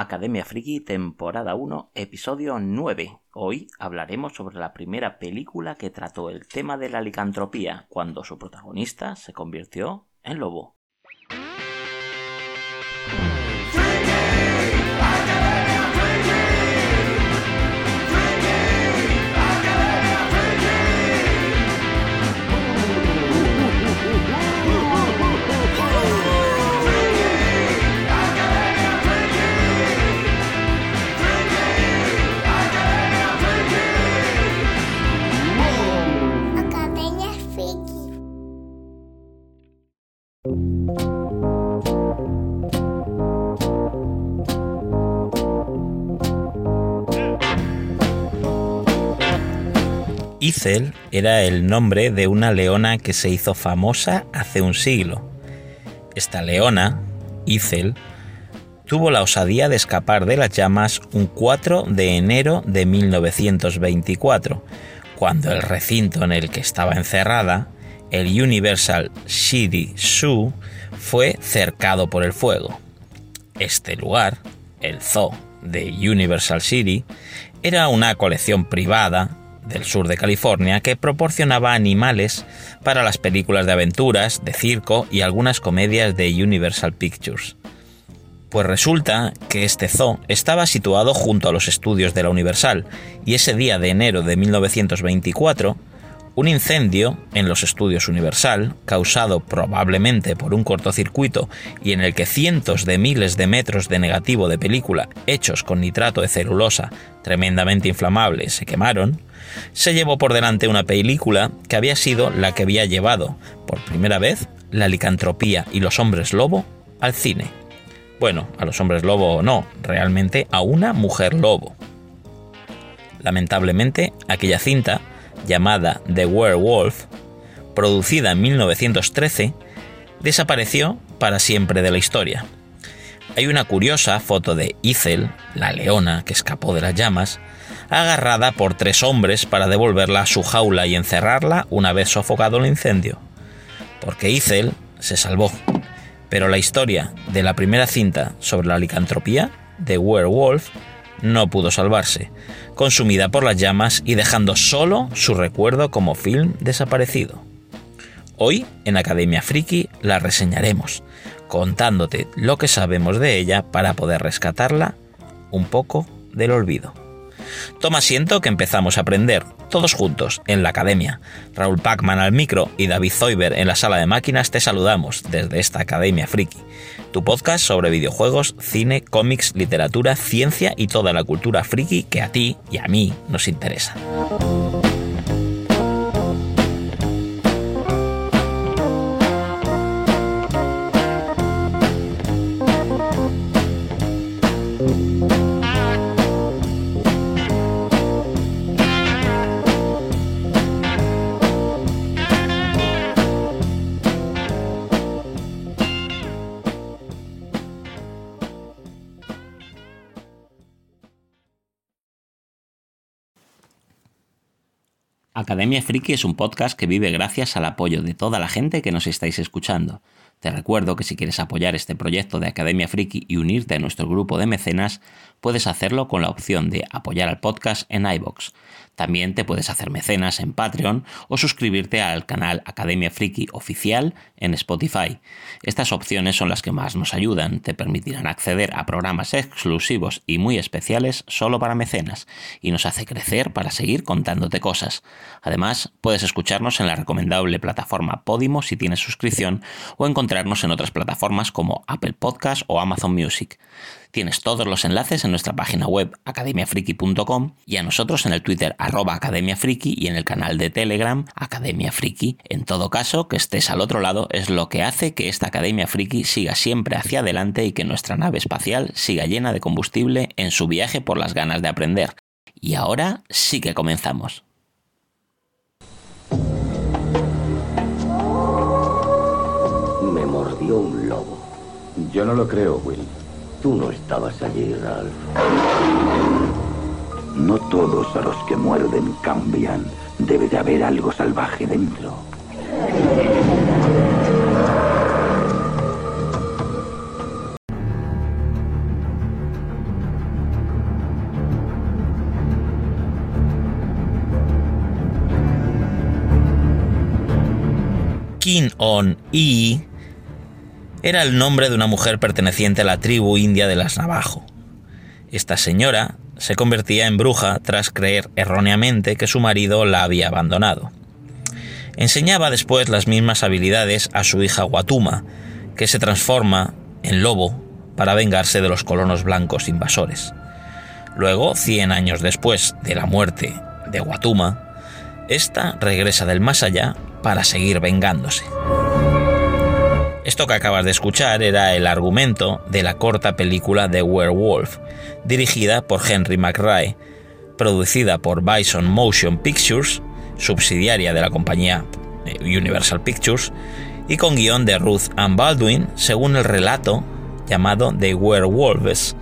Academia Friki, temporada 1, episodio 9. Hoy hablaremos sobre la primera película que trató el tema de la licantropía, cuando su protagonista se convirtió en lobo. Ethel era el nombre de una leona que se hizo famosa hace un siglo. Esta leona, Ethel, tuvo la osadía de escapar de las llamas un 4 de enero de 1924, cuando el recinto en el que estaba encerrada, el Universal City Zoo, fue cercado por el fuego. Este lugar, el zoo de Universal City, era una colección privada del sur de California que proporcionaba animales para las películas de aventuras, de circo y algunas comedias de Universal Pictures. Pues resulta que este zoo estaba situado junto a los estudios de la Universal y ese día de enero de 1924, un incendio en los estudios Universal, causado probablemente por un cortocircuito y en el que cientos de miles de metros de negativo de película hechos con nitrato de celulosa tremendamente inflamable se quemaron, se llevó por delante una película que había sido la que había llevado, por primera vez, la licantropía y los hombres lobo al cine. Bueno, a los hombres lobo o no, realmente a una mujer lobo. Lamentablemente, aquella cinta, llamada The Werewolf, producida en 1913, desapareció para siempre de la historia. Hay una curiosa foto de Ethel, la leona que escapó de las llamas, agarrada por tres hombres para devolverla a su jaula y encerrarla una vez sofocado el incendio. Porque Ethel se salvó. Pero la historia de la primera cinta sobre la licantropía, de Werewolf, no pudo salvarse, consumida por las llamas y dejando solo su recuerdo como film desaparecido. Hoy, en Academia Friki, la reseñaremos, contándote lo que sabemos de ella para poder rescatarla un poco del olvido. Toma asiento que empezamos a aprender, todos juntos, en la academia. Raúl Pacman al micro y David Zoiber en la sala de máquinas te saludamos desde esta Academia Friki, tu podcast sobre videojuegos, cine, cómics, literatura, ciencia y toda la cultura friki que a ti y a mí nos interesa. Academia Friki es un podcast que vive gracias al apoyo de toda la gente que nos estáis escuchando. Te recuerdo que si quieres apoyar este proyecto de Academia Friki y unirte a nuestro grupo de mecenas, puedes hacerlo con la opción de apoyar al podcast en iBox. También te puedes hacer mecenas en Patreon o suscribirte al canal Academia Friki oficial en Spotify. Estas opciones son las que más nos ayudan, te permitirán acceder a programas exclusivos y muy especiales solo para mecenas y nos hace crecer para seguir contándote cosas. Además, puedes escucharnos en la recomendable plataforma Podimo si tienes suscripción o encontrarnos en otras plataformas como Apple Podcast o Amazon Music. Tienes todos los enlaces en nuestra página web academiafriki.com y a nosotros en el Twitter arroba academiafriki y en el canal de Telegram Academia Friki. En todo caso, que estés al otro lado es lo que hace que esta Academia Friki siga siempre hacia adelante y que nuestra nave espacial siga llena de combustible en su viaje por las ganas de aprender. Y ahora sí que comenzamos. Me mordió un lobo. Yo no lo creo, Will. Tú no estabas allí, Ralph. No todos a los que muerden cambian. Debe de haber algo salvaje dentro. On era el nombre de una mujer perteneciente a la tribu india de las Navajo. Esta señora se convertía en bruja tras creer erróneamente que su marido la había abandonado. Enseñaba después las mismas habilidades a su hija Watuma, que se transforma en lobo para vengarse de los colonos blancos invasores. Luego, 100 años después de la muerte de Watuma, esta regresa del más allá para seguir vengándose. Esto que acabas de escuchar era el argumento de la corta película The Werewolf, dirigida por Henry McRae, producida por Bison Motion Pictures, subsidiaria de la compañía eh, Universal Pictures, y con guion de Ruth Ann Baldwin, según el relato llamado The Werewolves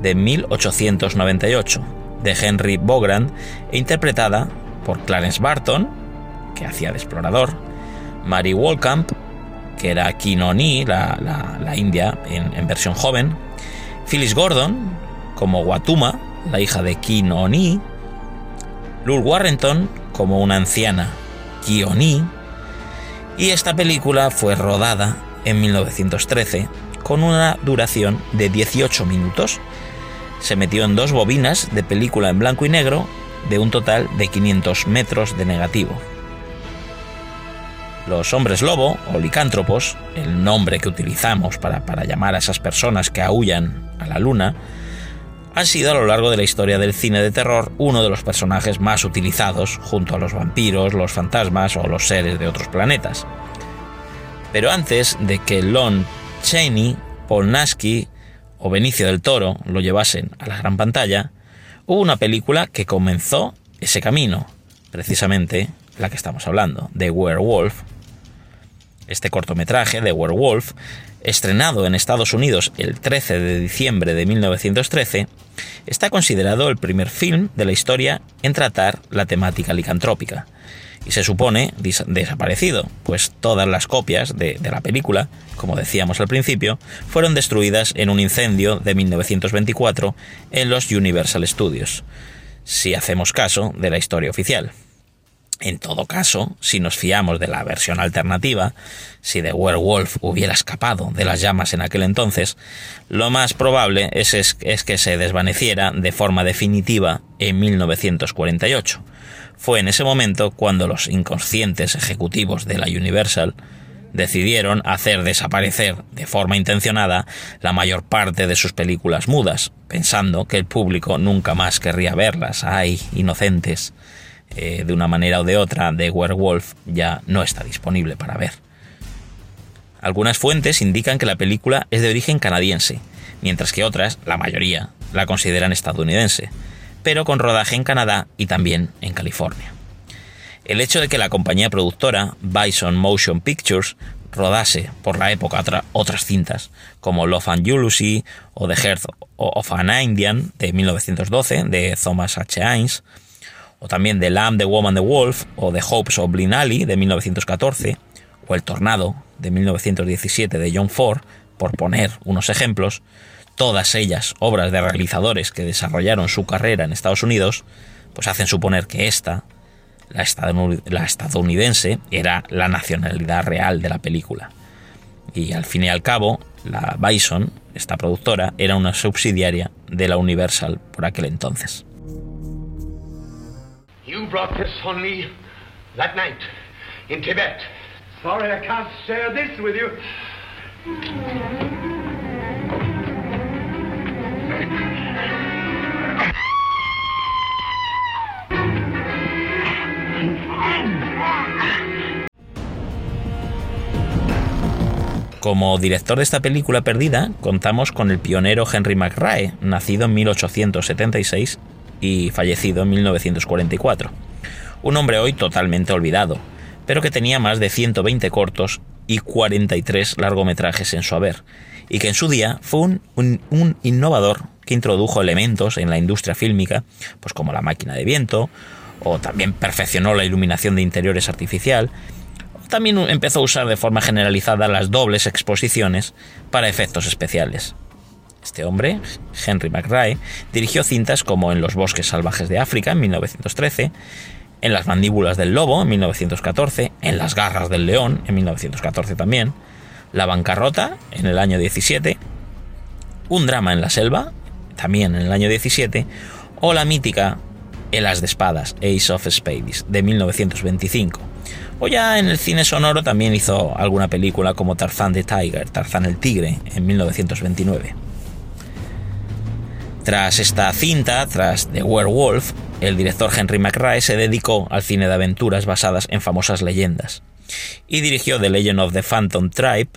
de 1898, de Henry Bogrand, e interpretada por Clarence Barton, que hacía de explorador, Mary Walcamp, que era Kinoni, la, la, india en, versión joven, Phyllis Gordon, como Watuma, la hija de Kinoni, Lul Warrington, como una anciana Kioni, y esta película fue rodada en 1913 con una duración de 18 minutos. Se metió en dos bobinas de película en blanco y negro de un total de 500 metros de negativo. Los hombres lobo o licántropos, el nombre que utilizamos para, para llamar a esas personas que aullan a la luna, han sido a lo largo de la historia del cine de terror uno de los personajes más utilizados junto a los vampiros, los fantasmas o los seres de otros planetas. Pero antes de que Lon Chaney, Paul Nasky o Benicio del Toro lo llevasen a la gran pantalla, hubo una película que comenzó ese camino, precisamente la que estamos hablando, The Werewolf. Este cortometraje, The Werewolf, estrenado en Estados Unidos el 13 de diciembre de 1913, está considerado el primer film de la historia en tratar la temática licantrópica. Y se supone desaparecido, pues todas las copias de, de la película, como decíamos al principio, fueron destruidas en un incendio de 1924 en los Universal Studios, si hacemos caso de la historia oficial. En todo caso, si nos fiamos de la versión alternativa, si The Werewolf hubiera escapado de las llamas en aquel entonces, lo más probable es, es, que se desvaneciera de forma definitiva en 1948. Fue en ese momento cuando los inconscientes ejecutivos de la Universal decidieron hacer desaparecer de forma intencionada la mayor parte de sus películas mudas, pensando que el público nunca más querría verlas. ¡Ay, inocentes! Eh, de una manera o de otra de Werewolf ya no está disponible para ver. Algunas fuentes indican que la película es de origen canadiense, mientras que otras, la mayoría, la consideran estadounidense, pero con rodaje en Canadá y también en California. El hecho de que la compañía productora Bison Motion Pictures rodase por la época otras cintas como Love and Jealousy o The Heart of an Indian de 1912 de Thomas H. Hines o también The Lamb, The Woman, The Wolf, o The Hopes of Blind Alley de 1914, o El Tornado de 1917 de John Ford, por poner unos ejemplos, todas ellas obras de realizadores que desarrollaron su carrera en Estados Unidos, pues hacen suponer que esta, la estadounidense, era la nacionalidad real de la película. Y al fin y al cabo, la Bison, esta productora, era una subsidiaria de la Universal por aquel entonces. You brought this on me that night in Tibet. Sorry I can't share this with you. Como director de esta película perdida, contamos con el pionero Henry McRae, nacido en 1876 y fallecido en 1944. Un hombre hoy totalmente olvidado, pero que tenía más de 120 cortos y 43 largometrajes en su haber, y que en su día fue un, un, innovador que introdujo elementos en la industria fílmica, pues como la máquina de viento, o también perfeccionó la iluminación de interiores artificial, también empezó a usar de forma generalizada las dobles exposiciones para efectos especiales. Este hombre, Henry McRae, dirigió cintas como En los bosques salvajes de África en 1913, en Las mandíbulas del lobo en 1914, en Las garras del león en 1914 también, La bancarrota en el año 17, Un drama en la selva también en el año 17, o la mítica El as de espadas, Ace of Spades, de 1925. O ya en el cine sonoro también hizo alguna película como Tarzan the Tiger, Tarzan el Tigre, en 1929. Tras esta cinta, tras The Werewolf, el director Henry McRae se dedicó al cine de aventuras basadas en famosas leyendas y dirigió The Legend of the Phantom Tribe,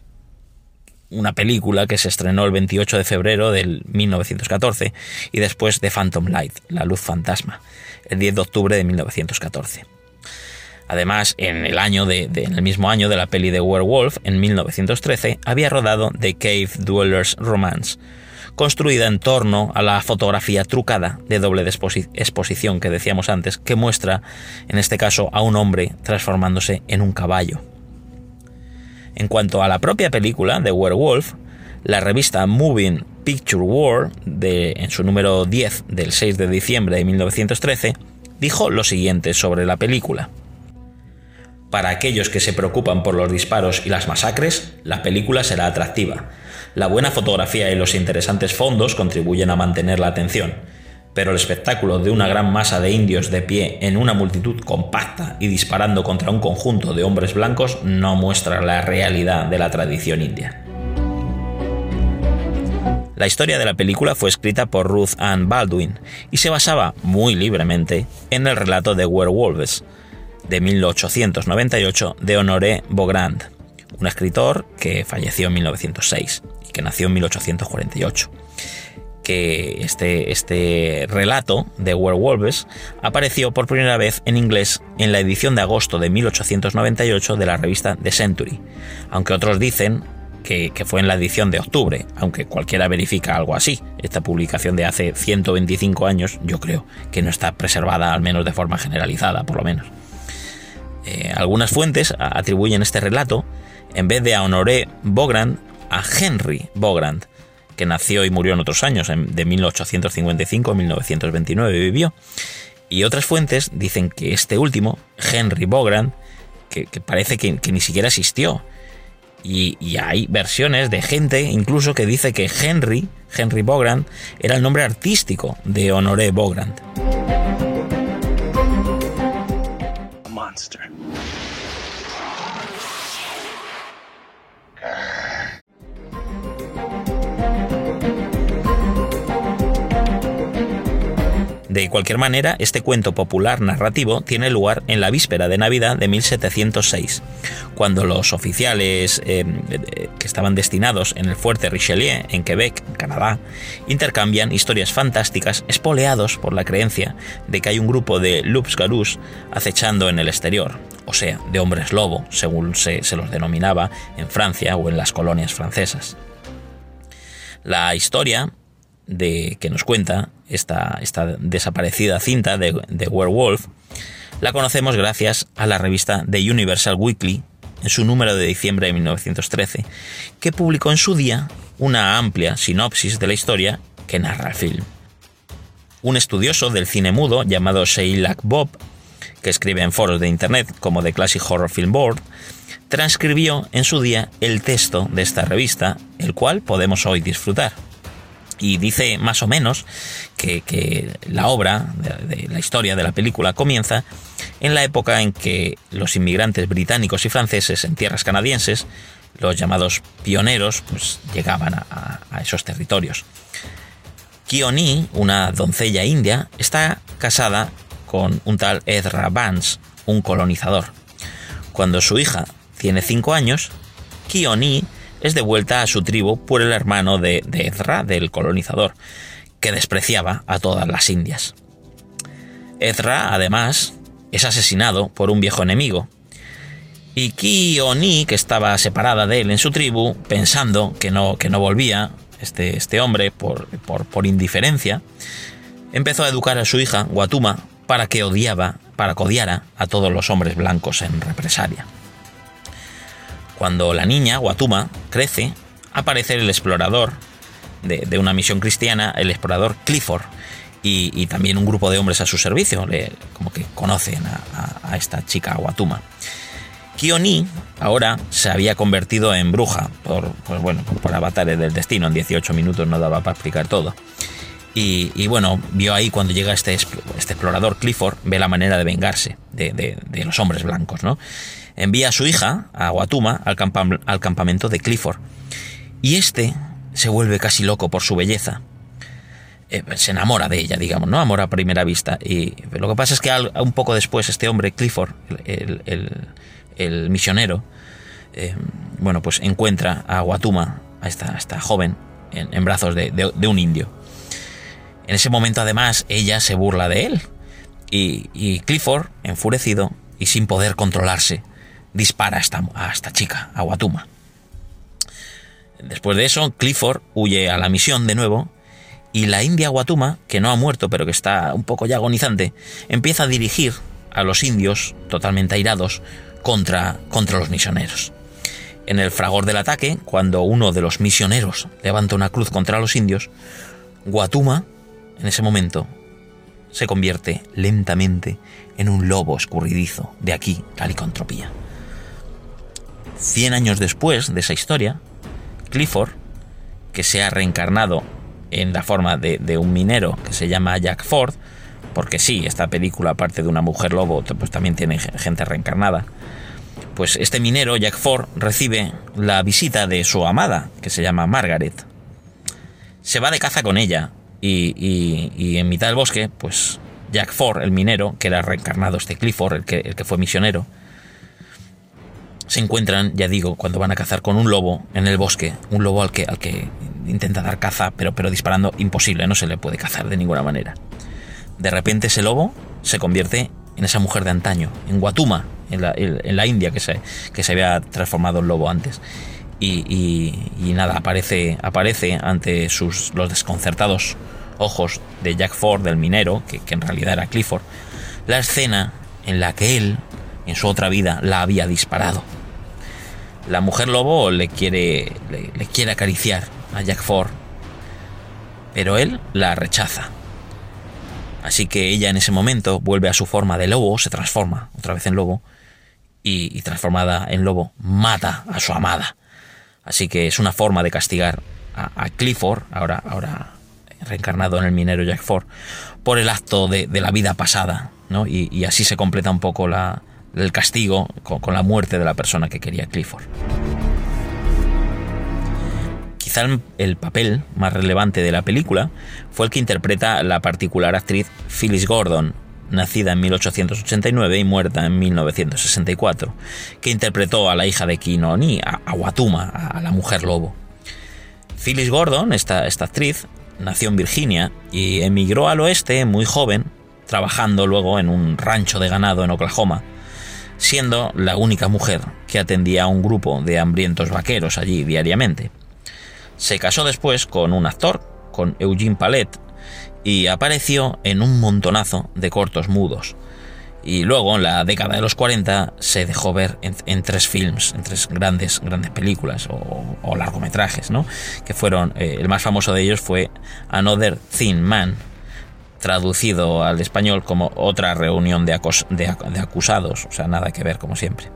una película que se estrenó el 28 de febrero del 1914 y después The Phantom Light, La Luz Fantasma, el 10 de octubre de 1914. Además, en el, año de, en el mismo año de la peli de Werewolf, en 1913, había rodado The Cave Dwellers Romance, construida en torno a la fotografía trucada de doble exposición que decíamos antes, que muestra, en este caso, a un hombre transformándose en un caballo. En cuanto a la propia película de Werewolf, la revista Moving Picture World, de, en su número 10 del 6 de diciembre de 1913, dijo lo siguiente sobre la película. Para aquellos que se preocupan por los disparos y las masacres, la película será atractiva. La buena fotografía y los interesantes fondos contribuyen a mantener la atención, pero el espectáculo de una gran masa de indios de pie en una multitud compacta y disparando contra un conjunto de hombres blancos no muestra la realidad de la tradición india. La historia de la película fue escrita por Ruth Ann Baldwin y se basaba muy libremente en el relato de Werewolves de 1898 de Honoré Beaugrand, un escritor que falleció en 1906 y que nació en 1848 que este, este relato de Werewolves apareció por primera vez en inglés en la edición de agosto de 1898 de la revista The Century, aunque otros dicen que, fue en la edición de octubre, aunque cualquiera verifica algo así. Esta publicación de hace 125 años yo creo que no está preservada al menos de forma generalizada, por lo menos. Eh, algunas fuentes atribuyen este relato, en vez de a Honoré Bogrand, a Henry Bogrand, que nació y murió en otros años, de 1855 a 1929 vivió. Y otras fuentes dicen que este último, Henry Bogrand, que, parece que, ni siquiera existió. Y, y, hay versiones de gente incluso que dice que Henry, Henry Bogrand, era el nombre artístico de Honoré Bogrand. De cualquier manera, este cuento popular narrativo tiene lugar en la víspera de Navidad de 1706, cuando los oficiales eh, que estaban destinados en el fuerte Richelieu, en Quebec, Canadá, intercambian historias fantásticas espoleados por la creencia de que hay un grupo de loups-garous acechando en el exterior, o sea, de hombres lobo, según se, se los denominaba en Francia o en las colonias francesas. La historia de, que nos cuenta esta, desaparecida cinta de, de, Werewolf, la conocemos gracias a la revista The Universal Weekly, en su número de diciembre de 1913, que publicó en su día una amplia sinopsis de la historia que narra el film. Un estudioso del cine mudo llamado Sheilak Bob, que escribe en foros de internet como The Classic Horror Film Board, transcribió en su día el texto de esta revista, el cual podemos hoy disfrutar y dice más o menos que, la obra, la historia de la película, comienza en la época en que los inmigrantes británicos y franceses en tierras canadienses, los llamados pioneros, pues llegaban a, esos territorios. Kioni, una doncella india, está casada con un tal Ezra Vance, un colonizador. Cuando su hija tiene cinco años, Kioni es devuelta a su tribu por el hermano de, Ezra, del colonizador, que despreciaba a todas las indias. Ezra, además, es asesinado por un viejo enemigo, y Ki-Oni, que estaba separada de él en su tribu, pensando que no, que no volvía, este, este hombre, por, por, por, indiferencia, empezó a educar a su hija, Watuma, para que odiaba, para que odiara a todos los hombres blancos en represalia. Cuando la niña, Watuma, crece, aparece el explorador de, una misión cristiana, el explorador Clifford, y, también un grupo de hombres a su servicio, como que conocen a, esta chica Watuma. Kioni ahora se había convertido en bruja por, bueno, por avatares del destino. En 18 minutos no daba para explicar todo. Y, bueno, vio ahí cuando llega este, este, explorador Clifford, ve la manera de vengarse de, los hombres blancos, ¿no? Envía a su hija, a Watuma, al, campamento de Clifford. Y este se vuelve casi loco por su belleza eh, se enamora de ella, digamos, ¿no? Amor a primera vista. Y lo que pasa es que un poco después este hombre, Clifford, el, misionero, eh, bueno, pues encuentra a Watuma, a esta joven, en, brazos de, un indio. En ese momento, además, ella se burla de él. Y, Clifford, enfurecido y sin poder controlarse, dispara a esta, chica, a Watuma. Después de eso, Clifford huye a la misión de nuevo y la india Watuma, que no ha muerto pero que está un poco ya agonizante, empieza a dirigir a los indios, totalmente airados, contra, contra los misioneros. En el fragor del ataque, cuando uno de los misioneros levanta una cruz contra los indios, Guatuma, en ese momento, se convierte lentamente en un lobo escurridizo de aquí, calicantropía. 100 años después de esa historia, Clifford, que se ha reencarnado en la forma de, un minero que se llama Jack Ford, porque sí, esta película, aparte de una mujer lobo, pues también tiene gente reencarnada, pues este minero, Jack Ford, recibe la visita de su amada, que se llama Margaret. Se va de caza con ella y, en mitad del bosque, pues Jack Ford, el minero, que era reencarnado este Clifford, el que fue misionero, se encuentran, ya digo, cuando van a cazar con un lobo en el bosque, un lobo al que, al que intenta dar caza, pero, pero disparando imposible, no se le puede cazar de ninguna manera. De repente ese lobo se convierte en esa mujer de antaño, en Guatuma, en la, India que se, que se había transformado en lobo antes. Y, nada, aparece, aparece ante sus, los desconcertados ojos de Jack Ford, del minero, que, en realidad era Clifford, la escena en la que él, en su otra vida, la había disparado. La mujer lobo le quiere, le quiere acariciar, a Jack Ford, pero él la rechaza. Así que ella en ese momento vuelve a su forma de lobo, se transforma otra vez en lobo, y, transformada en lobo mata a su amada. Así que es una forma de castigar a, Clifford, ahora, ahora reencarnado en el minero Jack Ford, por el acto de, la vida pasada, ¿no? y, así se completa un poco la, el castigo con, la muerte de la persona que quería Clifford el papel más relevante de la película fue el que interpreta la particular actriz Phyllis Gordon, nacida en 1889 y muerta en 1964, que interpretó a la hija de Kinoni, a, Watuma, a la mujer lobo. Phyllis Gordon, esta, esta actriz, nació en Virginia y emigró al oeste muy joven, trabajando luego en un rancho de ganado en Oklahoma, siendo la única mujer que atendía a un grupo de hambrientos vaqueros allí diariamente. Se casó después con un actor, con Eugene Palet, y apareció en un montonazo de cortos mudos. Y luego, en la década de los 40, se dejó ver en, tres films, en tres grandes, grandes películas o, largometrajes, ¿no? Que fueron, eh, el más famoso de ellos fue Another Thin Man, traducido al español como Otra reunión de, acusados, o sea, nada que ver, como siempre,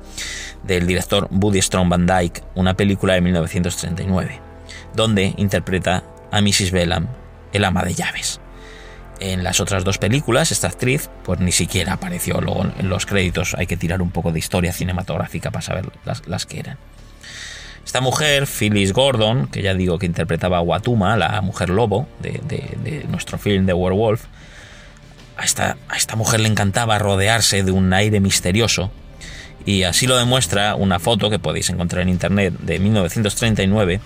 del director Buddy Strong Van Dyke, una película de 1939 donde interpreta a Mrs. Bellam, el ama de llaves. En las otras dos películas, esta actriz, pues ni siquiera apareció. Luego en los créditos hay que tirar un poco de historia cinematográfica para saber las, que eran. Esta mujer, Phyllis Gordon, que ya digo que interpretaba a Watuma, la mujer lobo de, nuestro film de Werewolf, a esta, a esta mujer le encantaba rodearse de un aire misterioso y así lo demuestra una foto que podéis encontrar en internet de 1939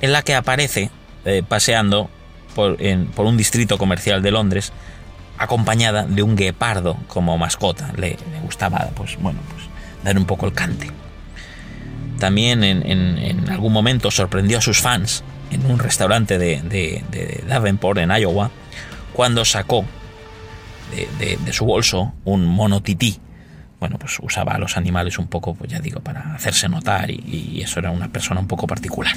en la que aparece eh, paseando por, un distrito comercial de Londres acompañada de un guepardo como mascota. Le, gustaba, pues bueno, pues dar un poco el cante. También en, algún momento sorprendió a sus fans en un restaurante de, de Davenport, en Iowa, cuando sacó de, su bolso un mono tití. Bueno, pues usaba a los animales un poco, pues ya digo, para hacerse notar y eso era una persona un poco particular.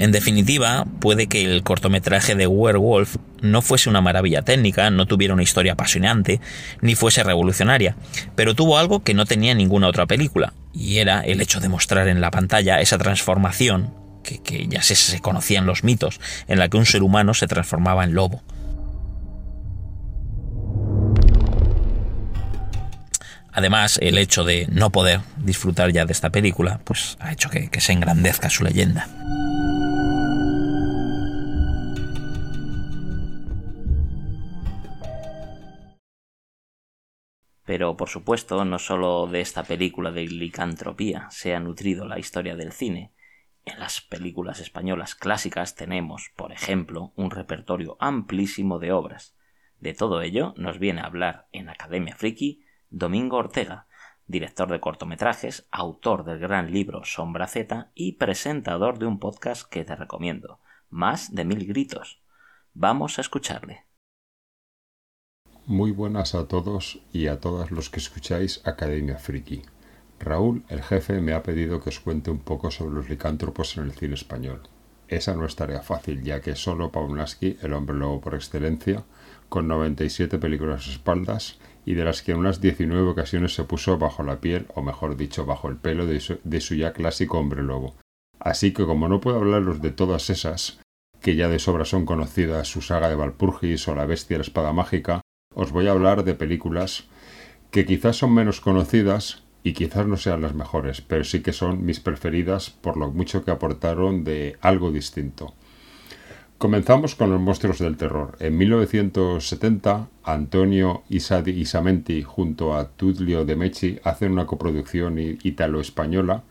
En definitiva, puede que el cortometraje de Werewolf no fuese una maravilla técnica, no tuviera una historia apasionante, ni fuese revolucionaria, pero tuvo algo que no tenía ninguna otra película, y era el hecho de mostrar en la pantalla esa transformación que, ya se, se conocían los mitos, en la que un ser humano se transformaba en lobo. Además, el hecho de no poder disfrutar ya de esta película, pues ha hecho que se engrandezca su leyenda. Pero por supuesto, no solo de esta película de licantropía se ha nutrido la historia del cine. En las películas españolas clásicas tenemos, por ejemplo, un repertorio amplísimo de obras. De todo ello nos viene a hablar en Academia Friki Domingo Ortega, director de cortometrajes, autor del gran libro Sombra Z y presentador de un podcast que te recomiendo, Más de mil gritos. Vamos a escucharle. Muy buenas a todos y a todas los que escucháis Academia Friki. Raúl, el jefe, me ha pedido que os cuente un poco sobre los licántropos en el cine español. Esa no es tarea fácil, ya que solo Paulaski, el hombre lobo por excelencia, con 97 películas a espaldas y de las que en unas 19 ocasiones se puso bajo la piel, o mejor dicho, bajo el pelo de su, ya clásico hombre lobo. Así que como no puedo hablaros de todas esas, que ya de sobra son conocidas, su saga de Valpurgis o La bestia de la espada mágica, os voy a hablar de películas que quizás son menos conocidas y quizás no sean las mejores, pero sí que son mis preferidas por lo mucho que aportaron de algo distinto. Comenzamos con los monstruos del terror. En 1970, Antonio Isamenti junto a Tullio de Mechi hacen una coproducción italo-española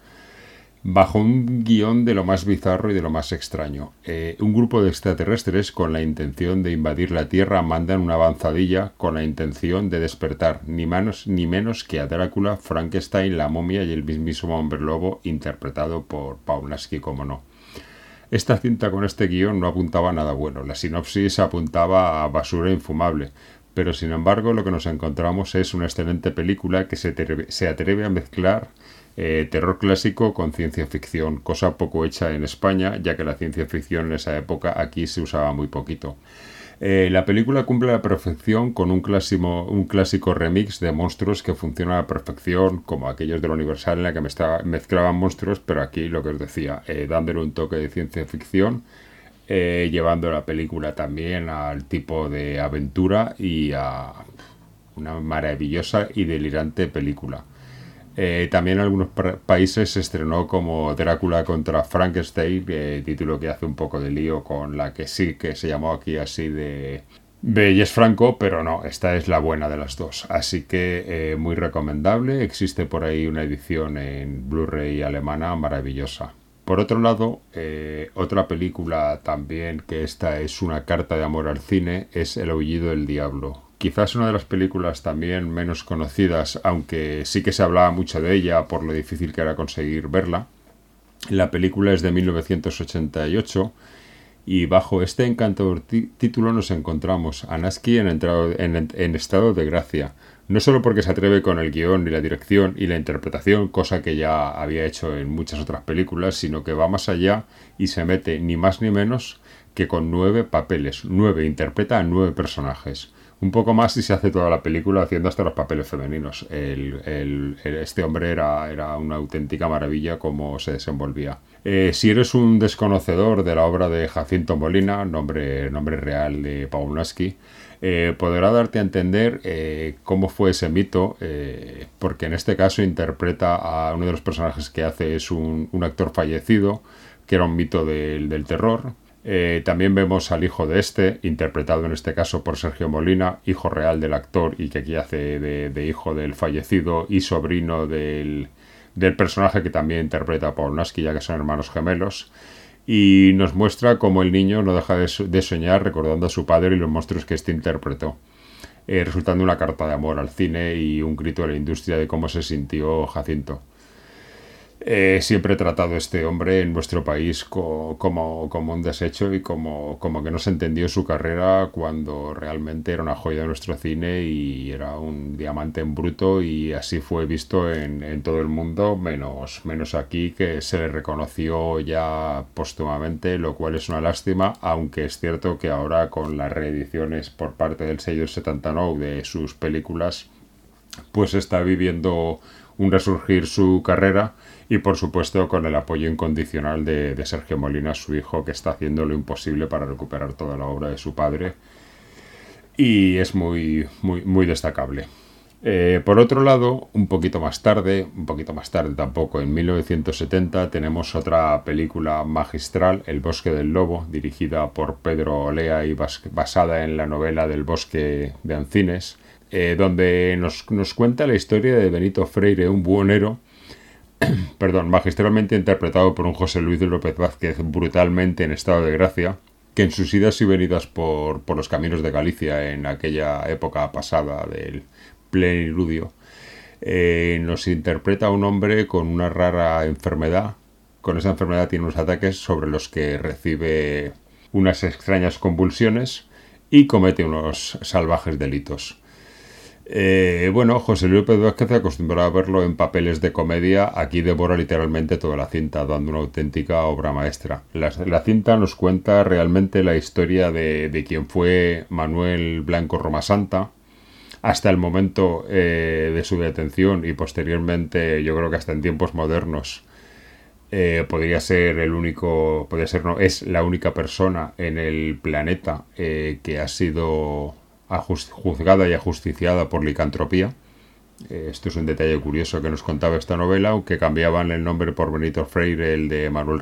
bajo un guion de lo más bizarro y de lo más extraño. Eh, un grupo de extraterrestres con la intención de invadir la Tierra mandan una avanzadilla con la intención de despertar ni menos ni menos que a Drácula, Frankenstein, la momia y el mismísimo hombre lobo interpretado por Paulaski, como no. Esta cinta con este guion no apuntaba a nada bueno, la sinopsis apuntaba a basura infumable, pero sin embargo lo que nos encontramos es una excelente película que se atreve a mezclar eh, terror clásico con ciencia ficción, cosa poco hecha en España, ya que la ciencia ficción en esa época aquí se usaba muy poquito. Eh, la película cumple a la perfección con un clásico, un clásico remix de monstruos que funciona a la perfección, como aquellos de la Universal en la que me mezclaban monstruos, pero aquí lo que os decía, eh, dándole un toque de ciencia ficción, llevando la película también al tipo de aventura y a una maravillosa y delirante película. Eh, también en algunos países se estrenó como Drácula contra Frankenstein, eh, título que hace un poco de lío con la que sí que se llamó aquí así de Belles Franco, pero no, esta es la buena de las dos. Así que eh, muy recomendable. Existe por ahí una edición en Blu-ray alemana maravillosa. Por otro lado, otra película también que esta es una carta de amor al cine es El aullido del diablo, Quizás una de las películas también menos conocidas, aunque sí que se hablaba mucho de ella por lo difícil que era conseguir verla. La película es de 1988 y bajo este encantador título nos encontramos a Naski en, en, estado de gracia, no solo porque se atreve con el guion y la dirección y la interpretación, cosa que ya había hecho en muchas otras películas, sino que va más allá y se mete ni más ni menos que con nueve papeles, nueve, interpreta a nueve personajes un poco más y se hace toda la película haciendo hasta los papeles femeninos. este hombre era, era, una auténtica maravilla cómo se desenvolvía. Eh, si eres un desconocedor de la obra de Jacinto Molina, nombre, nombre real de Paulaski, eh, podrá darte a entender eh, cómo fue ese mito, porque en este caso interpreta a uno de los personajes que hace es un, actor fallecido, que era un mito del terror, eh, también vemos al hijo de este, interpretado en este caso por Sergio Molina, hijo real del actor y que aquí hace de, hijo del fallecido y sobrino del, personaje que también interpreta Paul Nasky, ya que son hermanos gemelos. Y nos muestra cómo el niño no deja de, soñar recordando a su padre y los monstruos que este interpretó, eh, resultando una carta de amor al cine y un grito a la industria de cómo se sintió Jacinto. Eh, siempre he tratado a este hombre en nuestro país como, como, un desecho y como, como que no se entendió su carrera cuando realmente era una joya de nuestro cine y era un diamante en bruto y así fue visto en, todo el mundo, menos, menos aquí que se le reconoció ya póstumamente, lo cual es una lástima, aunque es cierto que ahora con las reediciones por parte del sello 79 de sus películas, pues está viviendo un resurgir su carrera y por supuesto con el apoyo incondicional de, Sergio Molina, su hijo, que está haciendo lo imposible para recuperar toda la obra de su padre y es muy, muy, destacable. Eh, por otro lado, un poquito más tarde, un poquito más tarde tampoco, en 1970 tenemos otra película magistral, El bosque del lobo, dirigida por Pedro Olea y basada en la novela del bosque de Ancines, eh, donde nos, nos, cuenta la historia de Benito Freire, un buhonero, perdón, magistralmente interpretado por un José Luis López Vázquez brutalmente en estado de gracia, que en sus idas y venidas por, por los caminos de Galicia en aquella época pasada del pleniludio, eh, nos interpreta a un hombre con una rara enfermedad. Con esa enfermedad tiene unos ataques sobre los que recibe unas extrañas convulsiones y comete unos salvajes delitos. Eh, bueno, José Luis Pedro Vázquez acostumbrado a verlo en papeles de comedia, aquí devora literalmente toda la cinta, dando una auténtica obra maestra. La, cinta nos cuenta realmente la historia de, de quien fue Manuel Blanco Romasanta, hasta el momento eh, de su detención y posteriormente, yo creo que hasta en tiempos modernos, eh, podría ser el único, podría ser no, es la única persona en el planeta que ha sido juzgada y ajusticiada por licantropía. Eh, esto es un detalle curioso que nos contaba esta novela, aunque cambiaban el nombre por Benito Freire, el de Manuel,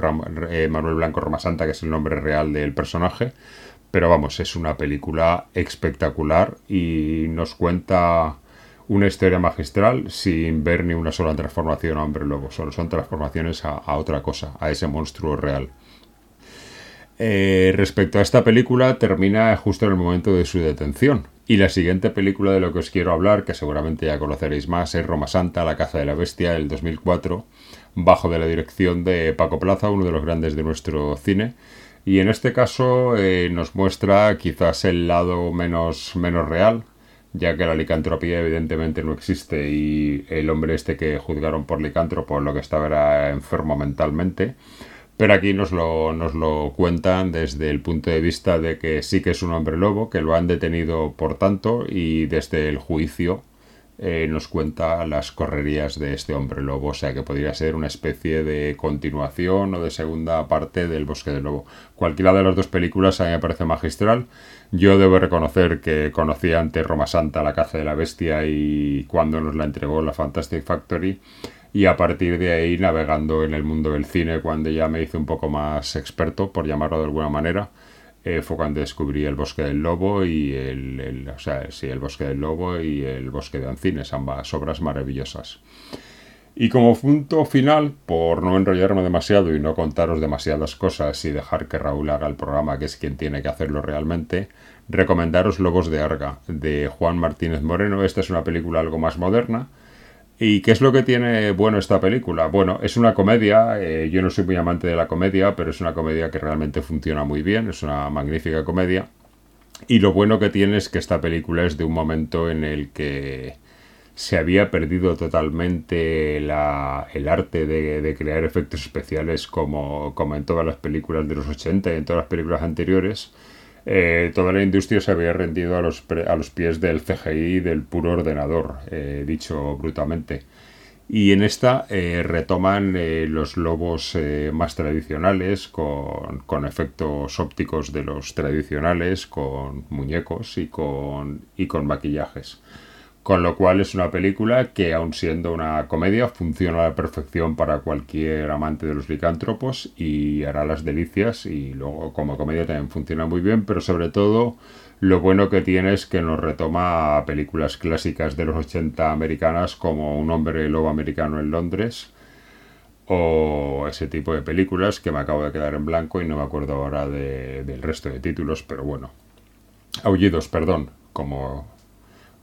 eh, Blanco Romasanta, que es el nombre real del personaje. Pero vamos, es una película espectacular y nos cuenta una historia magistral sin ver ni una sola transformación a hombre lobo. Solo son transformaciones a otra cosa, a ese monstruo real. Eh, respecto a esta película, termina justo en el momento de su detención. Y la siguiente película de lo que os quiero hablar, que seguramente ya conoceréis más, es Roma Santa, La caza de la bestia, del 2004, bajo de la dirección de Paco Plaza, uno de los grandes de nuestro cine. Y en este caso eh, nos muestra quizás el lado menos, menos real, ya que la licantropía evidentemente no existe y el hombre este que juzgaron por licántropo lo que estaba era enfermo mentalmente. Pero aquí nos lo, nos lo cuentan desde el punto de vista de que sí que es un hombre lobo, que lo han detenido por tanto y desde el juicio eh, nos cuenta las correrías de este hombre lobo, o sea que podría ser una especie de continuación o de segunda parte del Bosque del Lobo. Cualquiera de las dos películas a mí me parece magistral. Yo debo reconocer que conocí antes Roma Santa, La caza de la bestia y cuando nos la entregó la Fantastic Factory y a partir de ahí navegando en el mundo del cine cuando ya me hice un poco más experto, por llamarlo de alguna manera, eh, fue cuando descubrí El Bosque del Lobo y el, o sea, sí, El Bosque del Lobo y El Bosque de Ancines, ambas obras maravillosas. Y como punto final, por no enrollarme demasiado y no contaros demasiadas cosas y dejar que Raúl haga el programa, que es quien tiene que hacerlo realmente, recomendaros Lobos de Arga, de Juan Martínez Moreno. Esta es una película algo más moderna, ¿Y qué es lo que tiene bueno esta película? Bueno, es una comedia, eh, yo no soy muy amante de la comedia, pero es una comedia que realmente funciona muy bien, es una magnífica comedia. Y lo bueno que tiene es que esta película es de un momento en el que se había perdido totalmente el arte de, de, crear efectos especiales como, como en todas las películas de los 80 y en todas las películas anteriores eh, toda la industria se había rendido a los, pies del CGI del puro ordenador, eh, dicho brutalmente. Y en esta eh, retoman los lobos más tradicionales, con, efectos ópticos de los tradicionales, con muñecos y con maquillajes. Con lo cual es una película que, aun siendo una comedia, funciona a la perfección para cualquier amante de los licántropos y hará las delicias. Y luego, como comedia, también funciona muy bien, pero sobre todo, lo bueno que tiene es que nos retoma películas clásicas de los 80 americanas, como Un hombre lobo americano en Londres, o ese tipo de películas que me acabo de quedar en blanco y no me acuerdo ahora del resto de títulos, pero bueno. Aullidos, perdón, como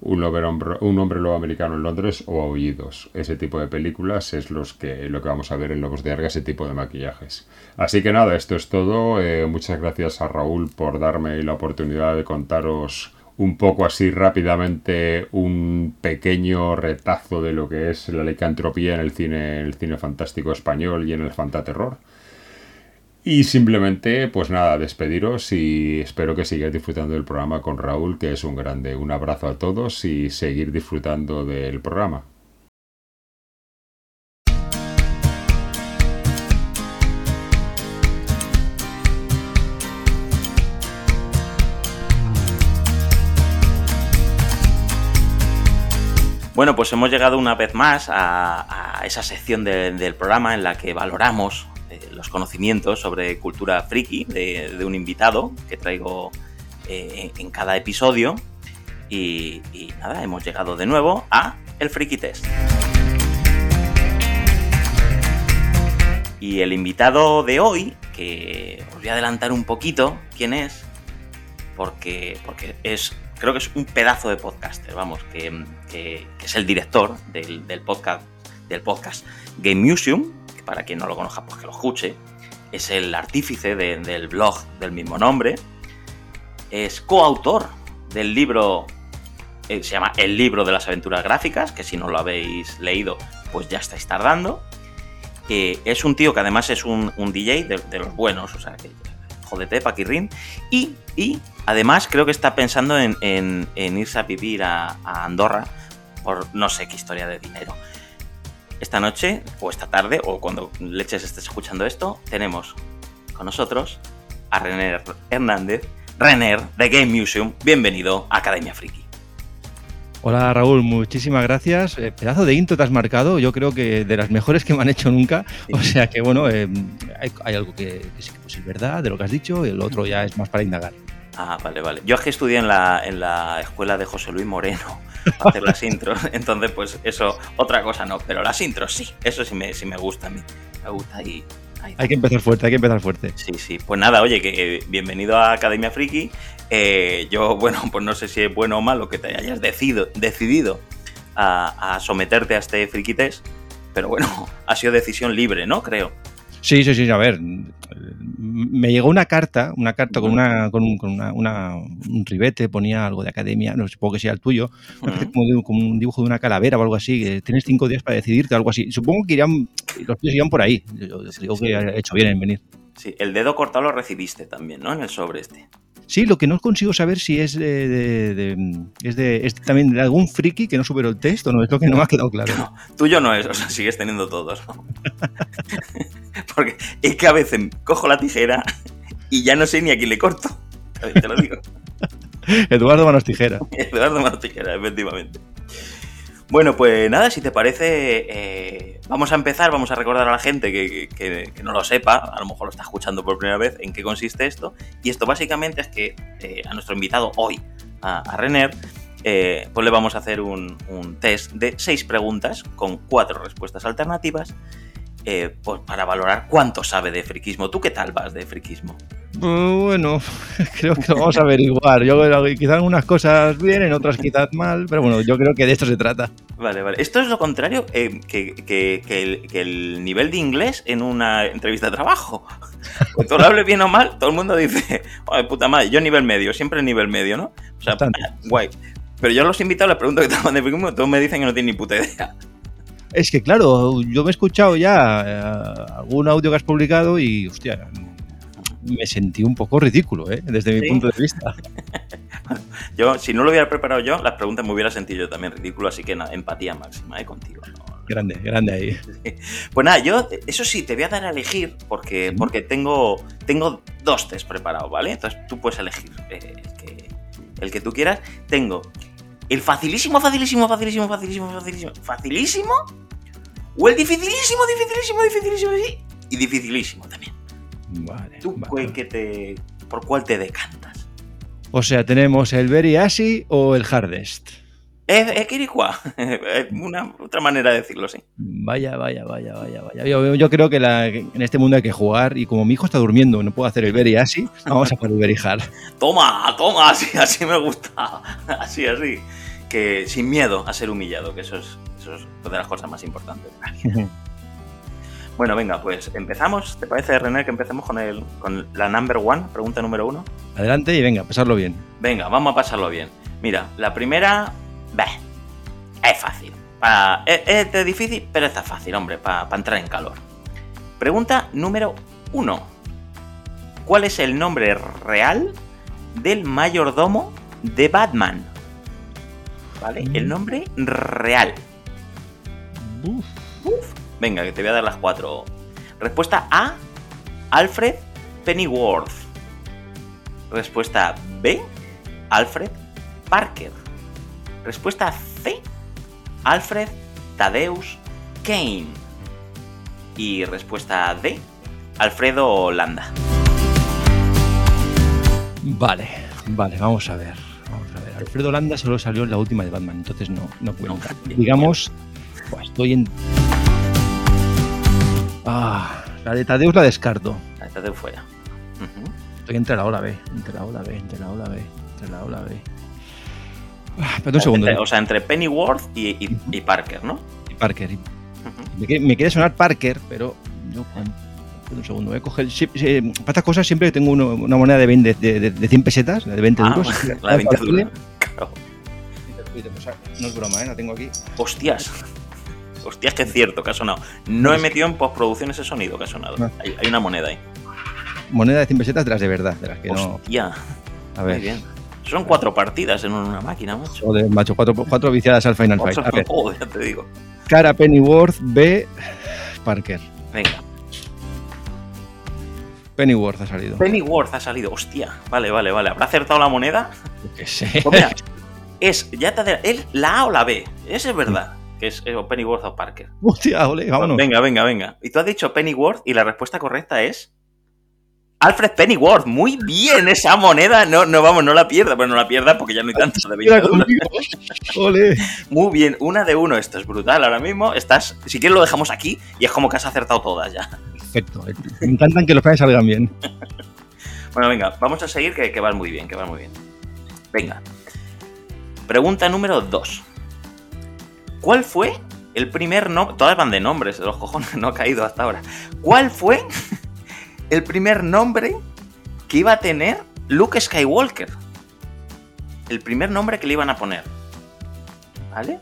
un, hombre, un hombre lobo americano en Londres o Aullidos. Ese tipo de películas es los que, lo que vamos a ver en Lobos de Arga, ese tipo de maquillajes. Así que nada, esto es todo. Eh, muchas gracias a Raúl por darme la oportunidad de contaros un poco así rápidamente un pequeño retazo de lo que es la licantropía en el cine, en el cine fantástico español y en el fantaterror. Y simplemente, pues nada, despediros y espero que sigáis disfrutando del programa con Raúl, que es un grande. Un abrazo a todos y seguir disfrutando del programa. Bueno, pues hemos llegado una vez más a, esa sección del programa en la que valoramos eh, los conocimientos sobre cultura friki de, un invitado que traigo eh, en cada episodio. Y, nada, hemos llegado de nuevo a el Friki Test. Y el invitado de hoy, que os voy a adelantar un poquito quién es, porque, porque es, creo que es un pedazo de podcaster, vamos, que, es el director del, del, podcast, del podcast Game Museum, para quien no lo conozca, pues que lo escuche. Es el artífice del blog del mismo nombre. Es coautor del libro, eh, se llama El libro de las aventuras gráficas, que si no lo habéis leído, pues ya estáis tardando. Es un tío que además es un, DJ de, los buenos, o sea, que jodete, paquirrín. Y, y además creo que está pensando en, irse a vivir a Andorra por no sé qué historia de dinero esta noche, o esta tarde, o cuando Leches estés escuchando esto, tenemos con nosotros a René Hernández, René de Game Museum. Bienvenido a Academia Friki. Hola Raúl, muchísimas gracias. Eh, pedazo de intro te has marcado, yo creo que de las mejores que me han hecho nunca. O sea que bueno, eh, hay, algo que, sí pues es verdad de lo que has dicho, y el otro ya es más para indagar. Ah, vale, vale. Yo es que estudié en la, en la escuela de José Luis Moreno hacer las intros. Entonces, pues eso, otra cosa no, pero las intros sí, eso sí me, sí me gusta a mí. Me gusta y. hay que empezar fuerte, hay que empezar fuerte. Sí, sí. Pues nada, oye, que bienvenido a Academia Friki. Eh, yo, bueno, pues no sé si es bueno o malo que te hayas decidido, decidido a, a someterte a este friki test, pero bueno, ha sido decisión libre, ¿no? Creo. Sí, sí, sí, a ver, me llegó una carta, una carta con, una, con, un, con una, un ribete, ponía algo de academia, no supongo que sea el tuyo, como, un dibujo de una calavera o algo así, tienes cinco días para decidirte, algo así. Supongo que irían, los tíos irían por ahí. Yo digo que he hecho bien en venir. Sí, el dedo cortado lo recibiste también, ¿no? En el sobre este. Sí, lo que no consigo saber si es de, es de también de algún friki que no superó el test o no, es lo que no me ha quedado claro. No, tuyo no es, o sea, sigues teniendo todos. Porque es que a veces cojo la tijera y ya no sé ni a quién le corto. Te lo digo. Eduardo Manos Tijera. Eduardo Manos Tijera, efectivamente. Bueno, pues nada, si te parece, eh, vamos a empezar, vamos a recordar a la gente que, no lo sepa, a lo mejor lo está escuchando por primera vez, en qué consiste esto. Y esto básicamente es que eh, a nuestro invitado hoy, a, a Renner, eh, pues le vamos a hacer un, un, test de seis preguntas con cuatro respuestas alternativas eh, pues para valorar cuánto sabe de friquismo. ¿Tú qué tal vas de friquismo? Bueno, creo que lo vamos a averiguar. Yo quizás algunas cosas bien, en otras quizás mal, pero bueno, yo creo que de esto se trata. Vale, vale. Esto es lo contrario eh, que, el, nivel de inglés en una entrevista de trabajo. Cuando lo hable bien o mal, todo el mundo dice, ay puta madre, yo nivel medio, siempre nivel medio, ¿no? O sea, guay. Pero yo los invito a la pregunta que te de friquismo, todos me dicen que no tienen ni puta idea. Es que claro, yo me he escuchado ya eh, algún audio que has publicado y, hostia, me sentí un poco ridículo, ¿eh? desde mi punto de vista. yo, si no lo hubiera preparado yo, las preguntas me hubiera sentido yo también ridículo, así que empatía máxima ¿eh? contigo. Grande, grande ahí. Pues nada, yo, eso sí, te voy a dar a elegir porque, porque tengo, tengo dos test preparados, ¿vale? Entonces tú puedes elegir eh, el, que, el que tú quieras. Tengo el facilísimo, facilísimo, facilísimo, facilísimo, facilísimo, facilísimo o el dificilísimo, dificilísimo, dificilísimo y dificilísimo también. Vale. ¿Tú Que te, por cuál te decantas? O sea, tenemos el Very Easy o el Hardest. Es, es es una otra manera de decirlo, sí. Vaya, vaya, vaya, vaya, vaya. Yo, creo que en este mundo hay que jugar y como mi hijo está durmiendo, no puedo hacer el very así, vamos a hacer el very hard. Toma, toma, así, así me gusta. Así, así que sin miedo a ser humillado, que eso es, eso es una de las cosas más importantes de la vida. Bueno, venga, pues empezamos. ¿Te parece, René, que empecemos con, el, con la number one, pregunta número uno? Adelante y venga, pasarlo bien. Venga, vamos a pasarlo bien. Mira, la primera, bah, es fácil. Pa- es, difícil, pero está fácil, hombre, para entrar en calor. Pregunta número uno. ¿Cuál es el nombre real del mayordomo de Batman? ¿Vale? El nombre real. Uf. Venga, que te voy a dar las cuatro. Respuesta A, Alfred Pennyworth. Respuesta B, Alfred Parker. Respuesta C, Alfred Tadeus Kane. Y respuesta D, Alfredo Landa. Vale, vale, vamos a ver. Vamos a ver. Alfredo Landa solo salió en la última de Batman, entonces no, no cuenta. No. Digamos, estoy en. Ah, la de Tadeus la descarto. Tadeu fuera. Ujú. Estoy entre la ola B, entre la ola B, entre la ola B, entre la ola B. Ah, espérate un segundo. Entre- o sea, entre Pennyworth y, y- y Parker, ¿no? y Parker. y- Ujú. Me, quiere- me quiere sonar Parker, pero yo. Un segundo, voy a coger. para estas cosas siempre tengo uno- una moneda de, 20 de, de- de 100 pesetas, la de 20 Ah, euros. la de 20 Para- duros. Claro. No es broma, ¿eh? la tengo aquí. Hostias. Hostias, que es cierto que ha sonado. No he metido en postproducción ese sonido que ha sonado. No. Hay, hay una moneda ahí. Moneda de 100 pesetas de las de verdad, de las que no. Hostia. A Muy ver. bien. Son cuatro partidas en una máquina, macho. Joder, macho, cuatro, cuatro viciadas al Final Fight. A ver, Joder, ya te digo. cara Pennyworth, B. Parker. Venga. Pennyworth ha salido. Pennyworth ha salido. Hostia. Vale, vale, vale. ¿Habrá acertado la moneda? Qué sé. Pues mira, es, ya te ¿es la A o la B? Ese es verdad. Que es o Pennyworth o Parker. Hostia, ole, vámonos. Venga, venga, venga. Y tú has dicho Pennyworth y la respuesta correcta es. Alfred Pennyworth, muy bien esa moneda. No, no, vamos, no la pierda, pero no la pierda porque ya no hay tantas de 20 Mira euros. conmigo. Ole. Muy bien, una de uno, esto es brutal ahora mismo. Estás, si quieres lo dejamos aquí y es como que has acertado todas ya. Perfecto. Me encantan que los planes salgan bien. Bueno, venga, vamos a seguir que, que vas muy bien, que vas muy bien. Venga. Pregunta número 2. ¿Cuál fue el primer nombre? Todas van de nombres, los cojones, no ha caído hasta ahora. ¿Cuál fue el primer nombre que iba a tener Luke Skywalker? El primer nombre que le iban a poner. ¿Vale?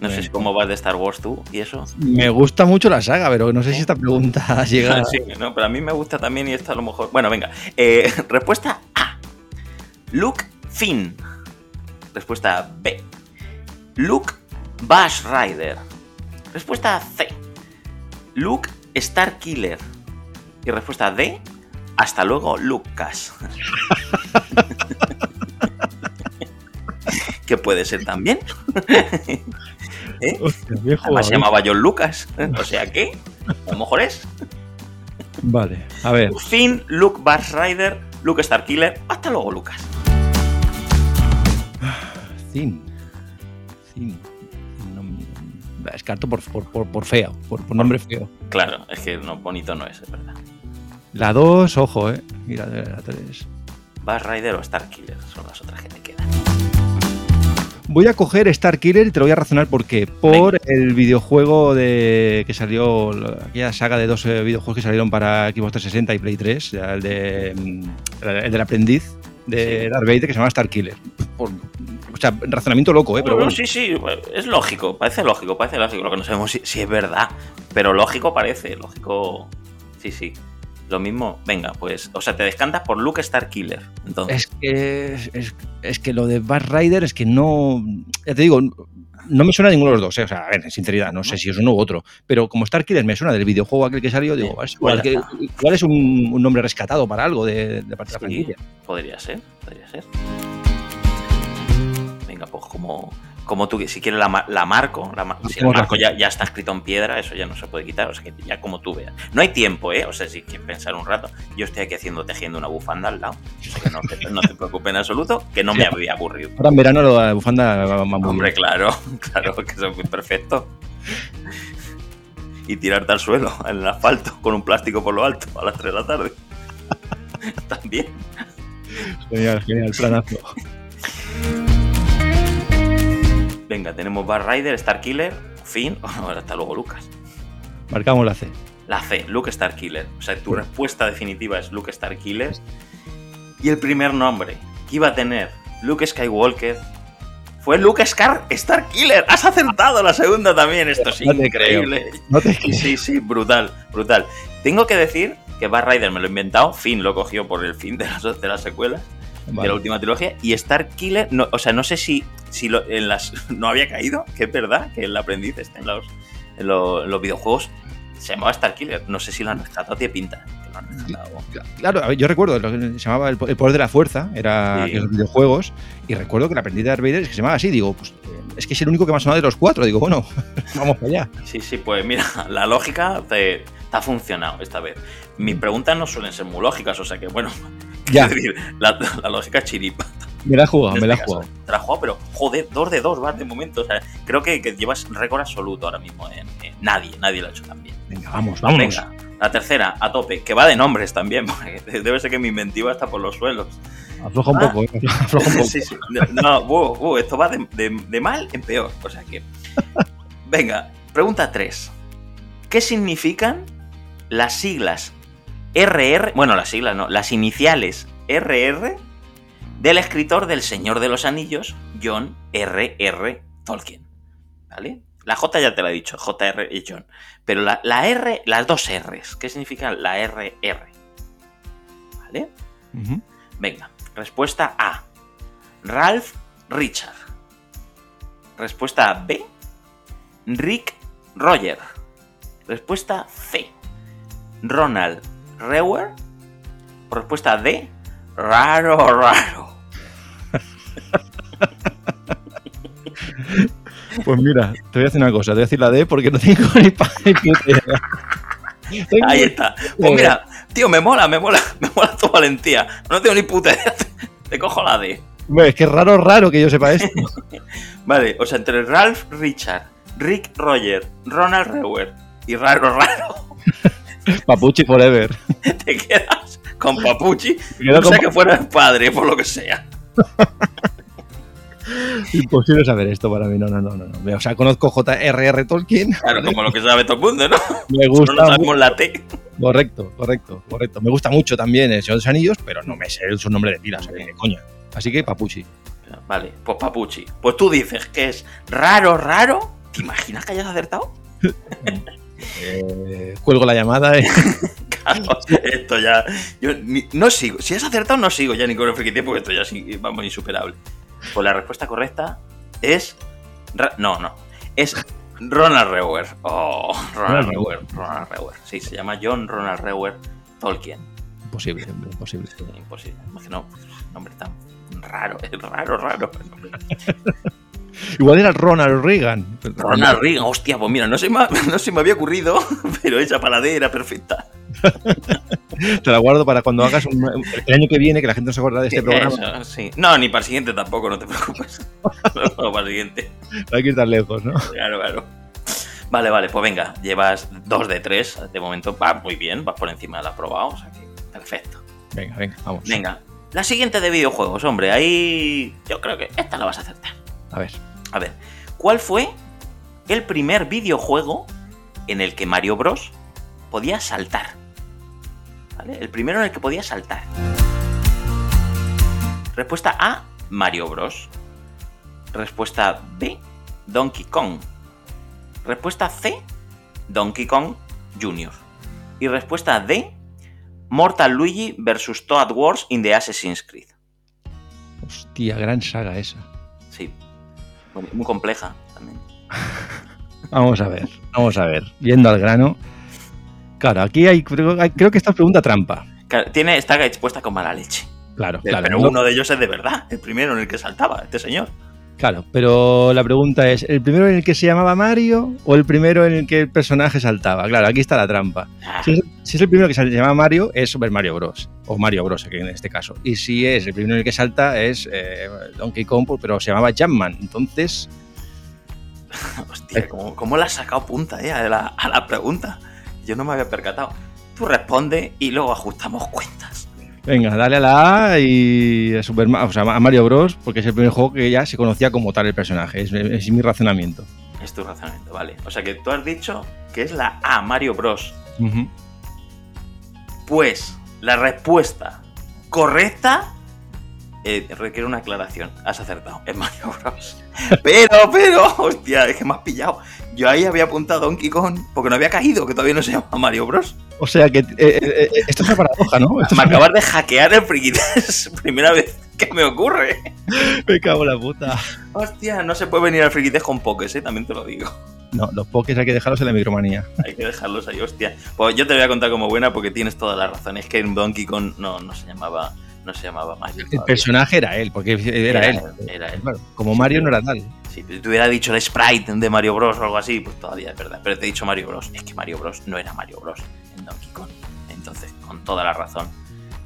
No sé cómo vas de Star Wars tú y eso. Me gusta mucho la saga, pero no sé si esta pregunta llega. Sí, no, pero a mí me gusta también y esta a lo mejor. Bueno, venga. Eh, respuesta A. Luke Finn. Respuesta B. Luke Bash Rider. Respuesta C. Luke Starkiller. Y respuesta D. Hasta luego, Lucas. que puede ser también. ¿Eh? Hostia, viejo. Además se llamaba John Lucas. O sea que, a lo mejor es. Vale, a ver. Finn, Luke Bash Rider, Luke Starkiller. Hasta luego, Lucas. Zin. Zin. No, descarto por, por, por, por feo, por, por nombre feo. Claro, es que no, bonito no es, es verdad. La 2, ojo, eh. Mira, la 3. Bash Rider o Starkiller son las otras que te quedan. Voy a coger Star Killer y te lo voy a razonar por qué. Por el videojuego de que salió, la- aquella saga de dos eh, videojuegos que salieron para Xbox 360 y Play 3, ya el, de, mm, el del aprendiz de Sí. Darth Vader que se llama Star Killer. Por- o sea, razonamiento loco, ¿eh? Pero Bueno, bueno. sí, sí, es lógico, parece lógico, parece lógico. Lo que no sabemos si, si es verdad, pero lógico parece, lógico. Sí, sí. Lo mismo, venga, pues, o sea, te descantas por Luke Starkiller. Entonces, Es que, es, es que lo de Bass Rider es que no. Ya te digo, no me suena a ninguno de los dos. ¿eh? O sea, a ver, en sinceridad, no sé si es uno u otro. Pero como Star Killer me suena del videojuego aquel que salió, digo, Sí, igual, pues que, igual es un, un nombre rescatado para algo de, de parte de la franquicia. podría ser, podría ser. Venga, pues como, como tú, si quieres la, la marco, la si la ¿Cómo la marco ya, ya está escrito en piedra, eso ya no se puede quitar, o sea que ya como tú veas. No hay tiempo, ¿eh? O sea, si quieres pensar un rato, yo estoy aquí haciendo, tejiendo una bufanda al lado, o sea que no, te- no te preocupes en absoluto, que no me había aburrido. Ahora en verano la bufanda va, muy Hombre, claro, claro, que eso es perfecto. Y tirarte al suelo, en el asfalto, con un plástico por lo alto, a las 3 de la tarde. También. Genial, genial, planazo. Venga, tenemos Bar Rider, Star Killer, Finn, hasta luego Lucas. Marcamos la C. La C, Luke Starkiller. O sea, tu respuesta definitiva es Luke Starkiller. Y el primer nombre que iba a tener Luke Skywalker fue Luke Scar Starkiller. Has acertado la segunda también. Esto es No increíble. No te Sí, sí, brutal, brutal. Tengo que decir que Bar Rider me lo he inventado. Finn lo cogió por el fin de las, de las secuelas. De Vale. la última trilogía. Y Starkiller, no, o sea, no sé si, si lo- en las no había caído, que es verdad, que el aprendiz está en los, en lo- en los videojuegos. Se llamaba Starkiller. No sé si lo han rescatado, tiene pinta. que lo han rescatado. Claro, yo recuerdo lo que se llamaba el, po- el poder de la fuerza, era Sí. que los videojuegos, y recuerdo que la aprendiz de Darth Vader es que se llamaba así, digo, pues eh, es que es el único que me ha sonado de los cuatro, digo, bueno, vamos allá. Sí, sí, pues mira, la lógica te, te ha funcionado esta vez. Mis preguntas no suelen ser muy lógicas, o sea que bueno, Ya, quiero decir, la, la lógica es chiripa. me la he jugado, me la he jugado. Te la has jugado, pero joder, dos de dos vas de momento. O sea, creo que, que llevas récord absoluto ahora mismo. En, en- nadie, nadie lo ha hecho tan bien. Venga, vamos, vámonos. Venga, la tercera, a tope, que va de nombres también, porque debe ser que mi inventiva está por los suelos. Afloja un Ah. poco, eh, afloja un poco. Sí, sí. No, buh, buh, esto va de, de- de mal en peor. O sea que. Venga, pregunta 3. ¿Qué significan las siglas RR? Bueno, las siglas no, las iniciales RR del escritor del Señor de los Anillos, John R.R. Tolkien. ¿Vale? La J ya te la he dicho, JR y John. Pero la, la R, las dos R's, ¿qué significan la RR? ¿Vale? Venga, respuesta A. Ralph Richard. Respuesta B. Rick Roger. Respuesta C. Ronald Rewer. O respuesta D. Raro, raro. Pues mira, te voy a decir una cosa, te voy a decir la D porque no tengo ni pa- ni puta Ahí está. Pues mira, tío, me mola, me mola, me mola tu valentía. No tengo ni puta idea. Te cojo la D. Es que raro, raro que yo sepa esto. Vale, o sea, entre Ralph Richard, Rick Roger, Ronald Rewer y Raro Raro. Papuchi forever. te quedas con Papuchi, no sé con- que fuera el padre, por lo que sea. Imposible saber esto para mí, no, no, no, no. O sea, conozco J.R.R. Tolkien, Claro, como lo que sabe todo el mundo, ¿no? me Solo gusta no sabemos la T. Correcto, correcto, correcto. Me gusta mucho también el Señor de los Anillos, pero no me sé su nombre de pila, o sea, que coña. Así que Papuchi. Vale, pues Papuchi. Pues tú dices que es raro, raro. ¿Te imaginas que hayas acertado? Eh, cuelgo la llamada y... Claro, esto ya. Yo ni- no sigo. Si has acertado, no sigo ya ni con el friki porque esto ya sí, vamos, insuperable. Pues la respuesta correcta es. No, no. Es Ronald Rewer. Oh, Ronald Rewer. Ronald Rewer. Sí, se llama John Ronald Rewer Tolkien. Imposible, imposible. Sí, imposible. Imagino, nombre tan raro, es raro, raro. Igual era Ronald Reagan. Ronald Reagan, hostia, pues mira, no se me, no se me había ocurrido, pero esa para D era perfecta. Te la guardo para cuando hagas un- el año que viene, que la gente no se acuerda de este programa. Eso, sí. No, ni para el siguiente tampoco, no te preocupes. No, para el siguiente. Hay que tan lejos, ¿no? Claro, claro. Vale, vale, pues venga, llevas dos de tres. De momento va muy bien, vas por encima del aprobado, o sea que perfecto. Venga, venga, vamos. Venga, la siguiente de videojuegos, hombre, ahí yo creo que esta la vas a acertar. A ver. A ver, ¿cuál fue el primer videojuego en el que Mario Bros podía saltar? ¿Vale? El primero en el que podía saltar. Respuesta A, Mario Bros. Respuesta B, Donkey Kong. Respuesta C, Donkey Kong Jr. Y respuesta D, Mortal Luigi vs. Toad Wars in the Assassin's Creed. Hostia, gran saga esa. Muy, compleja también. Vamos a ver, vamos a ver. Yendo al grano. Claro, aquí hay, creo, hay- creo que esta es pregunta trampa. Claro, Tiene, está expuesta con mala leche. Claro, Pero claro. uno de ellos es de verdad, el primero en el que saltaba, este señor. Claro, pero la pregunta es, ¿el primero en el que se llamaba Mario o el primero en el que el personaje saltaba? Claro, aquí está la trampa. Ah, Si es, si es el primero que se llama Mario, es Super Mario Bros. O Mario Bros, aquí en este caso. Y si es el primero en el que salta, es eh, Donkey Kong, pero se llamaba Jumpman. Entonces, hostia, ¿cómo, cómo le has sacado punta eh, a, la, a la pregunta? Yo no me había percatado. Tú responde y luego ajustamos cuentas. Venga, dale a la A y a, Super o sea, a Mario Bros. porque es el primer juego que ya se conocía como tal el personaje. Es, es mi razonamiento. Es tu razonamiento, vale. O sea que tú has dicho que es la A, Mario Bros. Pues la respuesta correcta eh, requiere una aclaración. Has acertado, es Mario Bros. Pero, pero, hostia, es que me has pillado. Yo ahí había apuntado Donkey Kong porque no había caído, que todavía no se llama Mario Bros. O sea que eh, eh, eh, esto es una paradoja, ¿no? Esto Me es- acabas de hackear el friquites. Primera vez que me ocurre. Me cago en la puta. Hostia, no se puede venir al friquites con pokés, eh, también te lo digo. No, los pokés hay que dejarlos en la micromanía. Hay que dejarlos ahí, hostia. Pues yo te voy a contar como buena porque tienes toda la razón. Es que en Donkey Kong no, no se llamaba. No se llamaba Mario. El personaje era él, porque era, él. Era él. Claro, como Mario no era tal. Si te hubiera dicho el sprite de Mario Bros o algo así, pues todavía es verdad. Pero te he dicho Mario Bros. Es que Mario Bros no era Mario Bros en Donkey Kong. Entonces, con toda la razón,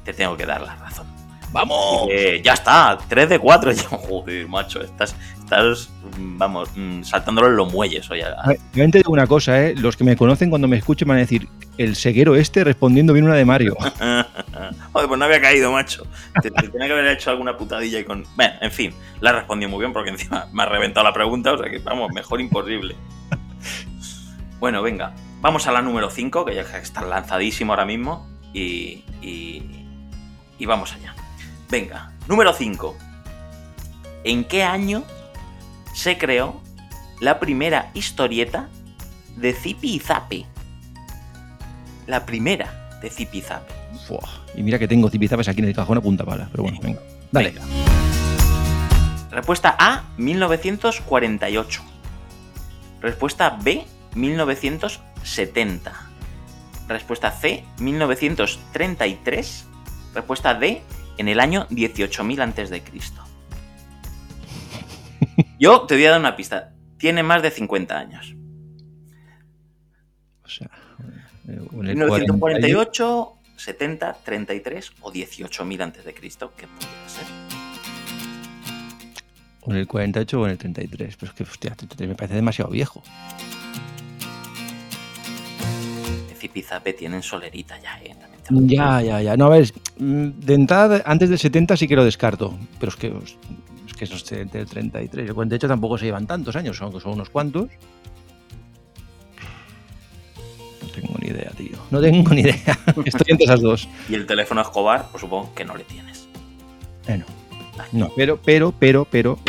te tengo que dar la razón. ¡Vamos! Eh, ya está, 3 de 4. Yo, joder, macho, estás, estás vamos, mm, saltándolo en los muelles hoy. a- A ver, También te digo una cosa, ¿eh? Los que me conocen cuando me escuchen van a decir, el ceguero este respondiendo bien una de Mario. Joder, pues no había caído, macho. Te, te tenía que haber hecho alguna putadilla y con. Bueno, en fin, la respondí muy bien porque encima me ha reventado la pregunta, o sea que vamos, mejor imposible. Bueno, venga, vamos a la número 5, que ya está lanzadísimo ahora mismo. Y. y, y vamos allá. Venga, número 5. ¿En qué año se creó la primera historieta de Zipi y Zape? La primera de Zipi y Zape. Y mira que tengo tipizapes aquí en el cajón a punta pala. Pero bueno, venga. Dale. Venga. Respuesta A, 1948. Respuesta B, 1970. Respuesta C, 1933. Respuesta D, en el año 18.000 antes de Cristo. Yo te voy a dar una pista. Tiene más de 50 años. O sea, en el 1948, 70, 33 o 18.000 antes de Cristo. ¿Qué podría ser? O en el 48 o en el 33. Pero es que, hostia, 33 me parece demasiado viejo. Zipizape tienen solerita ya, ¿eh? También Ya, ya, ya. No, a ver, mm, de entrada, antes del 70 sí que lo descarto. Pero es que, es que esos del 33 y el 48 tampoco se llevan tantos años, son, son unos cuantos. No tengo ni idea, tío. No tengo ni idea. Estoy entre esas dos. Y el teléfono Escobar, pues supongo que no le tienes. Eh, no. No, pero, pero, pero, pero,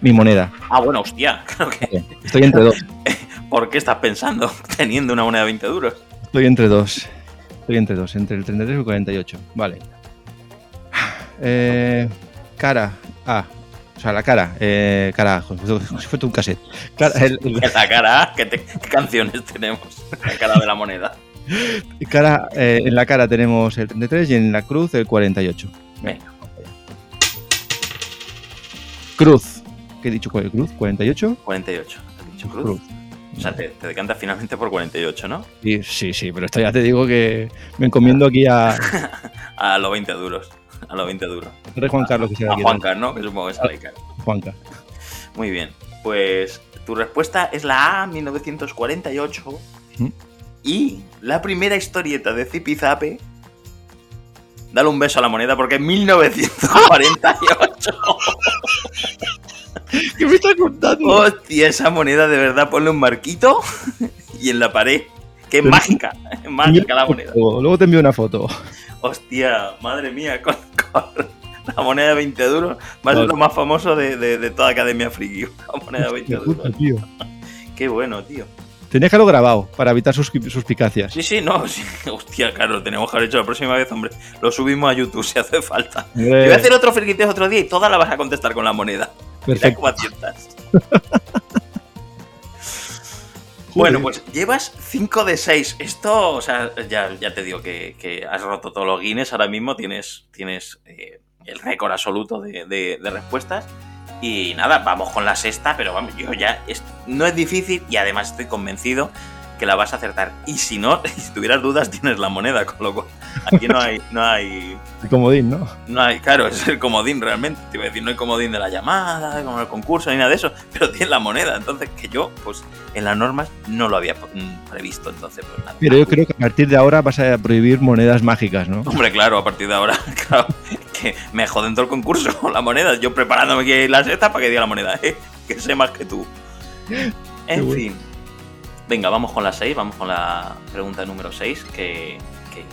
mi moneda. Ah, bueno, hostia, que. Estoy entre dos. ¿Por qué estás pensando teniendo una moneda de 20 duros? Estoy entre dos. Estoy entre dos, entre el 33 y el 48. Vale. Eh, cara. Ah. O sea, la cara. Eh, cara. Como si fuera un cassette. Cara, el- el- la cara, ¿qué, te- qué canciones tenemos? La cara de la moneda. cara eh, en la cara tenemos el 33 y en la cruz el 48. Venga. Cruz. ¿Qué he dicho? ¿Cuál es cruz? ¿48? 48. ¿Has dicho cruz? O sea, te, te decantas finalmente por 48, ¿no? Sí, sí, sí, pero esto ya te digo que me encomiendo aquí a, A los 20 duros. A los 20 duros. Rey Juan Carlos, que sea A aquí. Juan Carlos, ¿no? Que supongo que sale caro. Juanca. Muy bien. Pues tu respuesta es la A, 1948. ¿Mm? Y la primera historieta de Zipizape. Dale un beso a la moneda porque es 1948. ¿Qué me estás contando? Hostia, esa moneda de verdad, ponle un marquito y en la pared. Que es Pero- mágica, es mágica la moneda. Luego te envío una foto. Hostia, madre mía, con, con la moneda de 20 duros va a ser lo más famoso de, de- de toda Academia Friki. La moneda de 20 Hostia puta, duros. Qué bueno, tío. Tenés que haberlo grabado para evitar sus suspicacias. Sí, sí, no, sí. Hostia, claro, lo tenemos que haber hecho la próxima vez, hombre. Lo subimos a YouTube si hace falta. Te voy a hacer otro friquiteo otro día y todas la vas a contestar con la moneda. Perfecto. Bueno, pues llevas 5 de 6. Esto, o sea, ya, ya te digo que, que has roto todos los Guinness. Ahora mismo tienes, tienes eh, el récord absoluto de, de- de respuestas. Y nada, vamos con la sexta, pero vamos, yo ya. es- no es difícil y además estoy convencido que la vas a acertar. Y si no, si tuvieras dudas, tienes la moneda, con lo cual Aquí no hay, no hay, El comodín, ¿no? no hay, claro, es el comodín realmente. Te iba a decir, no hay comodín de la llamada, como el concurso, ni nada de eso, pero tiene la moneda. Entonces, que yo, pues, en las normas no lo había mm, previsto. Entonces, pues nada. Pero yo creo que a partir de ahora vas a prohibir monedas mágicas, ¿no? Hombre, claro, a partir de ahora, claro, que me joden todo el concurso, la moneda. Yo preparándome aquí la sexta para que diga la moneda, ¿eh? que sé más que tú. En fin. Venga, vamos con la 6, vamos con la pregunta número 6, que, que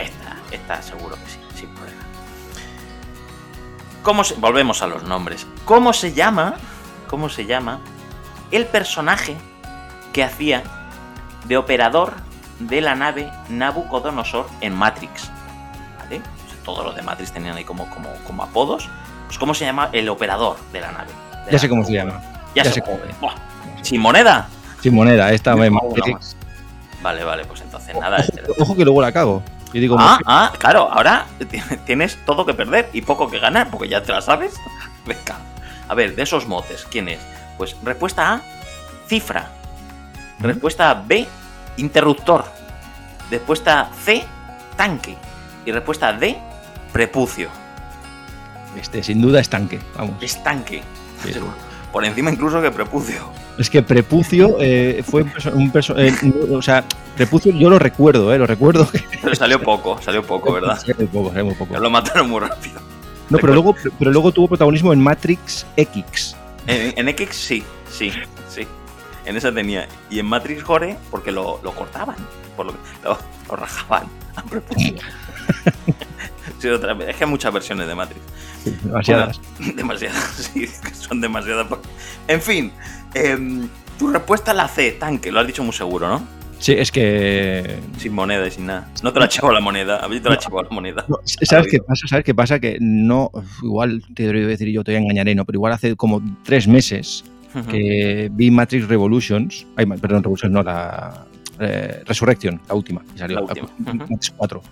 esta, esta seguro que sí, sin problema. ¿Cómo se, volvemos a los nombres. ¿Cómo se llama, cómo se llama el personaje que hacía de operador de la nave Nabucodonosor en Matrix? ¿Vale? Todos los de Matrix tenían ahí como, como, como apodos. Pues ¿cómo se llama el operador de la nave? De Ya la- sé cómo se llama. Ya, ya sé cómo. Buah, ¿Sin moneda? Sin moneda, esta Matrix. Vale, vale, pues entonces nada. este- Ojo que luego la cago. Yo digo, Ah, ah, claro, ahora ti- tienes todo que perder y poco que ganar, porque ya te la sabes. Venga. A ver, de esos motes, ¿quién es? Pues respuesta A, cifra. Respuesta B, interruptor. Respuesta C, tanque. Y respuesta D, prepucio. este sin duda es tanque. Vamos. Es tanque. Sí, sí. Por encima incluso que prepucio. Es que Prepucio eh, fue un, perso- eh, o sea, Prepucio yo lo recuerdo, eh, lo recuerdo Pero salió poco, salió poco, ¿verdad? Salió poco, salió muy poco. Lo mataron muy rápido. No, pero luego, pero luego tuvo protagonismo en Matrix X. En, en X sí, sí, sí. En esa tenía. Y en Matrix Gore, porque lo, lo cortaban. Por lo, lo, lo rajaban. a prepucio. Sí, otra vez. Es que hay muchas versiones de Matrix. Demasiadas. Demasiadas, sí, son demasiadas. En fin, em, tu respuesta es la C, tanque. Lo has dicho muy seguro, ¿no? Sí, es que. Sin moneda y sin nada. No te la chivo la moneda. A mí te la chivo la moneda. no, ¿Sabes qué pasa? ¿Sabes qué pasa? Que no. Igual te debería decir yo te engañaré, ¿no? Pero igual hace como tres meses que vi Matrix Revolutions. Ay, perdón, Revolutions, no, la. eh, Resurrection, la última, que salió. La última. Matrix 4.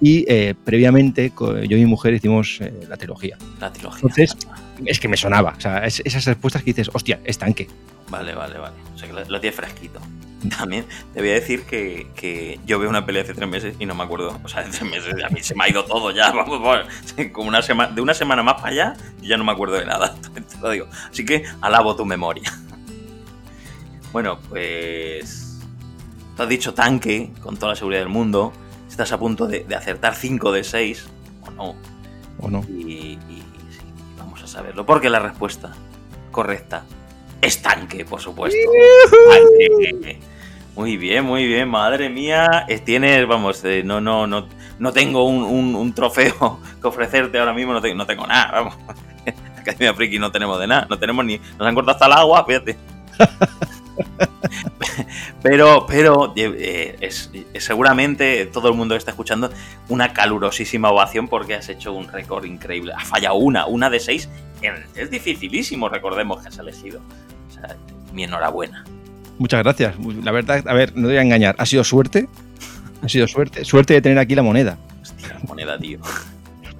Y eh, previamente, yo y mi mujer hicimos eh, la trilogía. La trilogía. Entonces- Es que me sonaba. O sea, es- esas respuestas que dices, hostia, es tanque. Vale, vale, vale. O sea que lo, lo tienes fresquito. También te voy a decir que, que yo veo una pelea hace tres meses y no me acuerdo. O sea, de tres meses a mí se me ha ido todo ya. Vamos, vamos. Como una semana, de una semana más para allá, yo ya no me acuerdo de nada. Te lo digo. Así que alabo tu memoria. Bueno, pues. Te has dicho tanque, con toda la seguridad del mundo. Estás a punto de, de acertar 5 de 6. O no. ¿O no? Y, y sí, vamos a saberlo. Porque la respuesta correcta es tanque, por supuesto. Tanque. Muy bien, muy bien, madre mía. Tienes, vamos, eh, no, no, no, no tengo un, un- un trofeo que ofrecerte ahora mismo, no, te- no tengo nada, vamos. Academia Friki no tenemos de nada, no tenemos ni. Nos han cortado hasta el agua, fíjate. Pero, pero eh, es, es seguramente todo el mundo que está escuchando una calurosísima ovación porque has hecho un récord increíble. Has fallado una, una de seis. Es dificilísimo, recordemos que has elegido. O sea, mi enhorabuena. Muchas gracias. La verdad, a ver, no te voy a engañar. Ha sido suerte. Ha sido suerte. Suerte de tener aquí la moneda. Hostia, moneda, tío.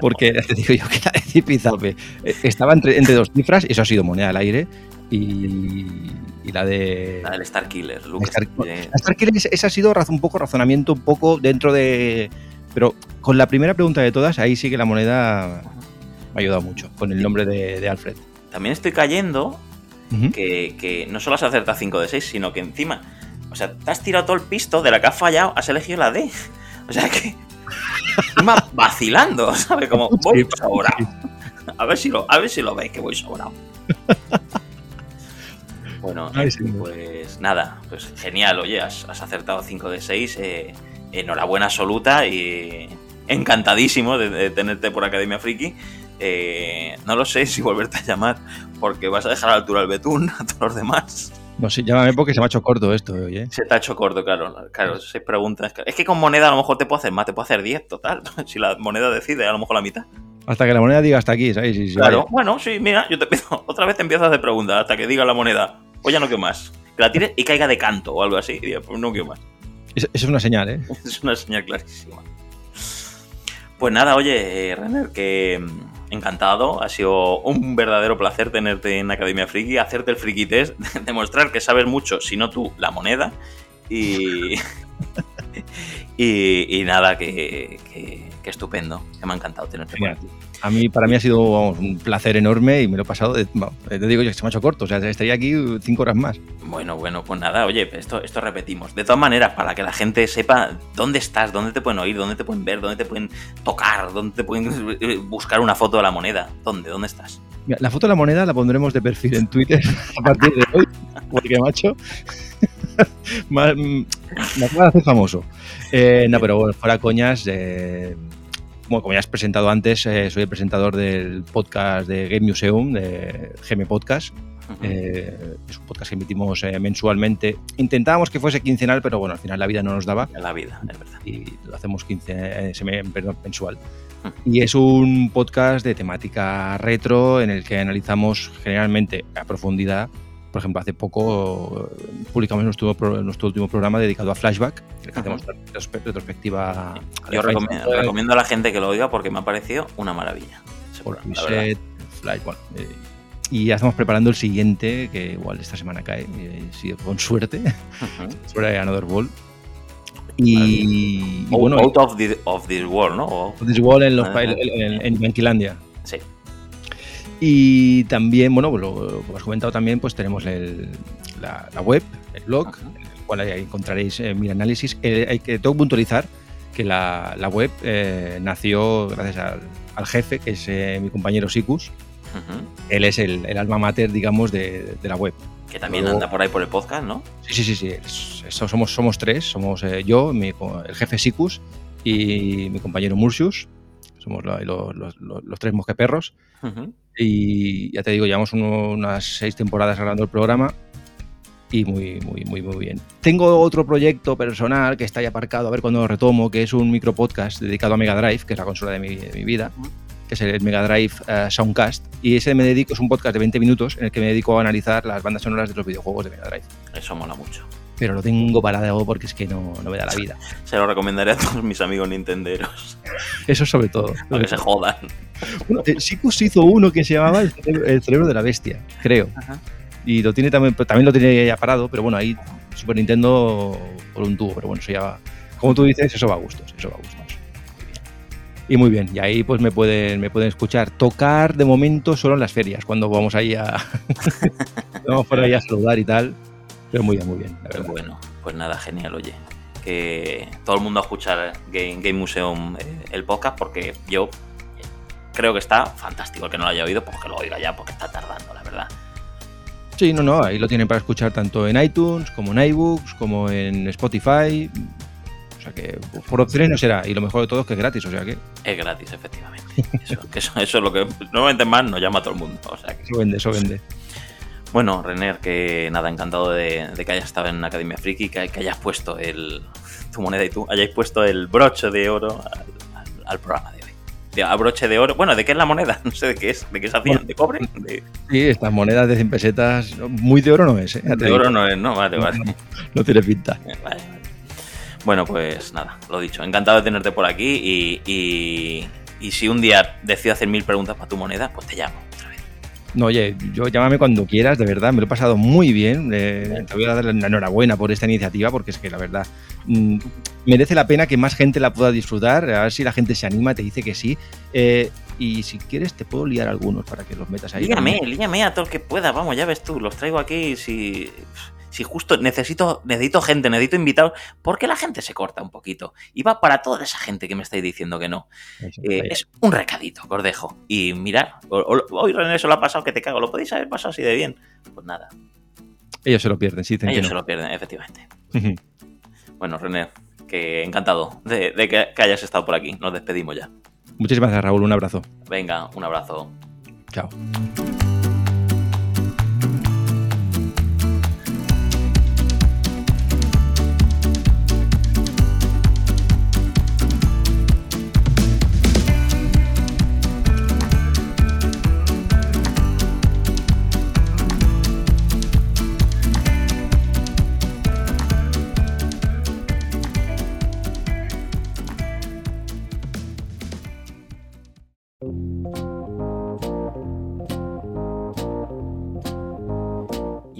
Porque te digo yo que la de Zipizape eh, estaba entre, entre dos cifras, eso ha sido moneda al aire. Y, y la de. La del Star Killer, Lucas. Star- Killer, ese ha sido un poco razonamiento, un poco dentro de. Pero con la primera pregunta de todas, ahí sí que la moneda me ha ayudado mucho, con el nombre de, de Alfred. También estoy cayendo que, que no solo has acertado 5 de 6, sino que encima, o sea, te has tirado todo el pisto de la que has fallado, has elegido la D. O sea que. encima vacilando, ¿sabes? Como voy sobrado. A ver si lo, a ver si lo veis que voy sobrado. Bueno, Ay, eh, sí. pues nada, pues genial, oye, has, has acertado 5 de 6. eh, enhorabuena absoluta y encantadísimo de, de tenerte por Academia Friki. Eh, no lo sé si volverte a llamar porque vas a dejar a la altura al betún a todos los demás. No sé, llámame porque se me ha hecho corto esto, oye. Se te ha hecho corto, claro. Claro, seis preguntas. Es que con moneda a lo mejor te puedo hacer más, te puedo hacer 10 total. Si la moneda decide, a lo mejor la mitad. Hasta que la moneda diga hasta aquí, ¿sabes? Y- y Claro, vaya. bueno, sí, mira, yo te empiezo, otra vez te empiezo a hacer preguntas hasta que diga la moneda. Pues ya no quiero más. Que la tires y caiga de canto o algo así. Y pues no quiero más. Es- es una señal, ¿eh? Es una señal clarísima. Pues nada, oye, eh, Renner, que encantado. Ha sido un verdadero placer tenerte en Academia Friki, hacerte el friki test, demostrar que sabes mucho, si no tú, la moneda. Y, Y, y nada, que, que, que estupendo, que me ha encantado tenerte por aquí. A mí, para mí ha sido vamos, un placer enorme y me lo he pasado, de, bueno, te digo yo que se me ha hecho corto, o sea, estaría aquí cinco horas más. Bueno, bueno, pues nada, oye, esto, esto repetimos. De todas maneras, para que la gente sepa dónde estás, dónde te pueden oír, dónde te pueden ver, dónde te pueden tocar, dónde te pueden eh, buscar una foto de la moneda. ¿Dónde? ¿Dónde estás? Mira, la foto de la moneda la pondremos de perfil en Twitter a partir de hoy, porque macho, ma- mm, me acaba de hacer famoso. Eh, no, pero bueno, fuera coñas, eh, bueno, como ya has presentado antes, eh, soy el presentador del podcast de Game Museum, de GM Podcast. Eh, es un podcast que emitimos eh, mensualmente. Intentábamos que fuese quincenal, pero bueno, al final la vida no nos daba la vida, es verdad. y lo hacemos 15, eh, seme- perdón, mensual. Y es un podcast de temática retro en el que analizamos generalmente a profundidad. Por ejemplo, hace poco eh, publicamos nuestro, nuestro último programa dedicado a Flashback, en el que hacemos retrospectiva. Yo a recom- Flashback, recomiendo a la gente que lo oiga porque me ha parecido una maravilla. por. Reset, Flash, bueno, eh, y ya estamos preparando el siguiente, que igual esta semana cae, eh, si con suerte, sobre Another World. Y, y Out- bueno, Out of, the- of this world, ¿no? This Wall en, los, en, en- en Yanquilandia. sí. Y también, bueno, lo, como has comentado también, pues tenemos el- la, la web, el blog, Ajá. en el cual ahí encontraréis eh, mi análisis. Eh, hay que, tengo que puntualizar que la, la web eh, nació gracias al, al jefe, que es mi compañero Sikus. Él es el, el alma mater, digamos, de, de la web. Que también Luego- anda por ahí por el podcast, ¿no? Sí, sí, sí, sí. eso- somos, somos tres. Somos yo, mi el jefe Sikus y mi compañero Mursius. Somos lo- lo- los- los- los tres mosqueperros. Ujú. Y ya te digo, llevamos uno- unas seis temporadas grabando el programa y muy, muy, muy, muy bien. Tengo otro proyecto personal que está ahí aparcado, a ver cuándo lo retomo, que es un micro podcast dedicado a Mega Drive, que es la consola de mi, de mi vida, que es el Mega Drive eh, Soundcast. Y ese me dedico, es un podcast de 20 minutos en el que me dedico a analizar las bandas sonoras de los videojuegos de Mega Drive. Eso mola mucho. Pero lo tengo parado porque es que no, no me da la vida. Se lo recomendaré a todos mis amigos nintenderos. Eso sobre todo. Para que se jodan. Bueno, eh, Sikus hizo uno que se llamaba el cerebro, el cerebro de la bestia, creo. Ajá. Y lo tiene también, también lo tiene ya parado, pero bueno, ahí Super Nintendo por un tubo, pero bueno, eso ya va. Como tú dices, eso va a gustos, eso va a gustos. Y muy bien, y ahí pues me pueden, me pueden escuchar. Tocar de momento solo en las ferias, cuando vamos ahí a. vamos por ahí a saludar y tal. Pero muy bien, muy bien, la verdad. Bueno, pues nada, genial, oye. Que todo el mundo escucha Game, Game Museum eh, el podcast porque yo creo que está fantástico. El que no lo haya oído, pues que lo oiga ya porque está tardando, la verdad. Sí, no, no, ahí lo tienen para escuchar tanto en iTunes, como en iBooks, como en Spotify. O sea que por opciones no será. Y lo mejor de todo es que es gratis, o sea que Es gratis, efectivamente. Eso, que eso, eso es lo que normalmente más nos llama a todo el mundo. O sea que, eso vende, eso vende. Bueno, Rener, que nada, encantado de, de que hayas estado en Academia Friki, que, que hayas puesto el, tu moneda y tú hayáis puesto el broche de oro al, al- al programa de hoy. De- a broche de oro, bueno, ¿de qué es la moneda? No sé de qué es, de qué se hacían, ¿de cobre? De, Sí, estas monedas de 100 pesetas, muy de oro no es, ¿eh? De digo. oro no es, no, vale, vale. No tiene pinta. Vale, vale. Bueno, pues nada, lo dicho, encantado de tenerte por aquí y, y, y si un día decido hacer mil preguntas para tu moneda, pues te llamo. No, oye, yo llámame cuando quieras, de verdad, me lo he pasado muy bien. eh, te voy a dar la enhorabuena por esta iniciativa, porque es que la verdad mm, merece la pena que más gente la pueda disfrutar. A ver si la gente se anima, te dice que sí. Eh, y si quieres, te puedo liar algunos para que los metas ahí. Líame, líame a todo el que pueda, vamos, ya ves tú, los traigo aquí si, si justo necesito, necesito gente, necesito invitados, porque la gente se corta un poquito. Y va para toda esa gente que me estáis diciendo que no. Eh, es un recadito que os dejo. Y mirad, hoy René se lo ha pasado que te cago, lo podéis haber pasado así de bien. Pues nada, Ellos se lo pierden, sí, ellos que se no. lo pierden, efectivamente. Bueno, René, que encantado de, de que, que hayas estado por aquí. Nos despedimos ya. Muchísimas gracias, Raúl. Un abrazo. Venga, un abrazo. Chao.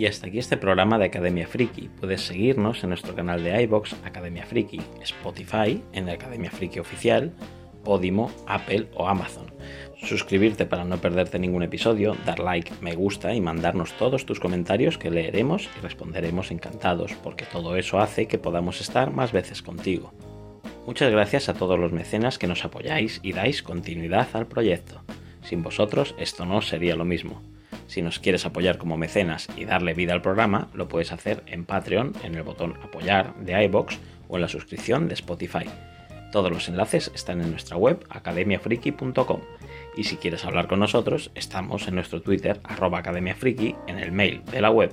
Hasta aquí este programa de Academia Friki. Puedes seguirnos en nuestro canal de iBox Academia Friki, Spotify, en la Academia Friki Oficial, Podimo, Apple o Amazon. Suscribirte para no perderte ningún episodio, dar like, me gusta y mandarnos todos tus comentarios que leeremos y responderemos encantados, porque todo eso hace que podamos estar más veces contigo. Muchas gracias a todos los mecenas que nos apoyáis y dais continuidad al proyecto. Sin vosotros esto no sería lo mismo. Si nos quieres apoyar como mecenas y darle vida al programa, lo puedes hacer en Patreon, en el botón apoyar de iBox o en la suscripción de Spotify. Todos los enlaces están en nuestra web academiafriki.com y si quieres hablar con nosotros, estamos en nuestro Twitter academiafriki, en el mail de la web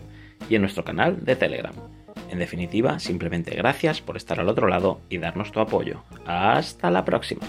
y en nuestro canal de Telegram. En definitiva, simplemente gracias por estar al otro lado y darnos tu apoyo. Hasta la próxima.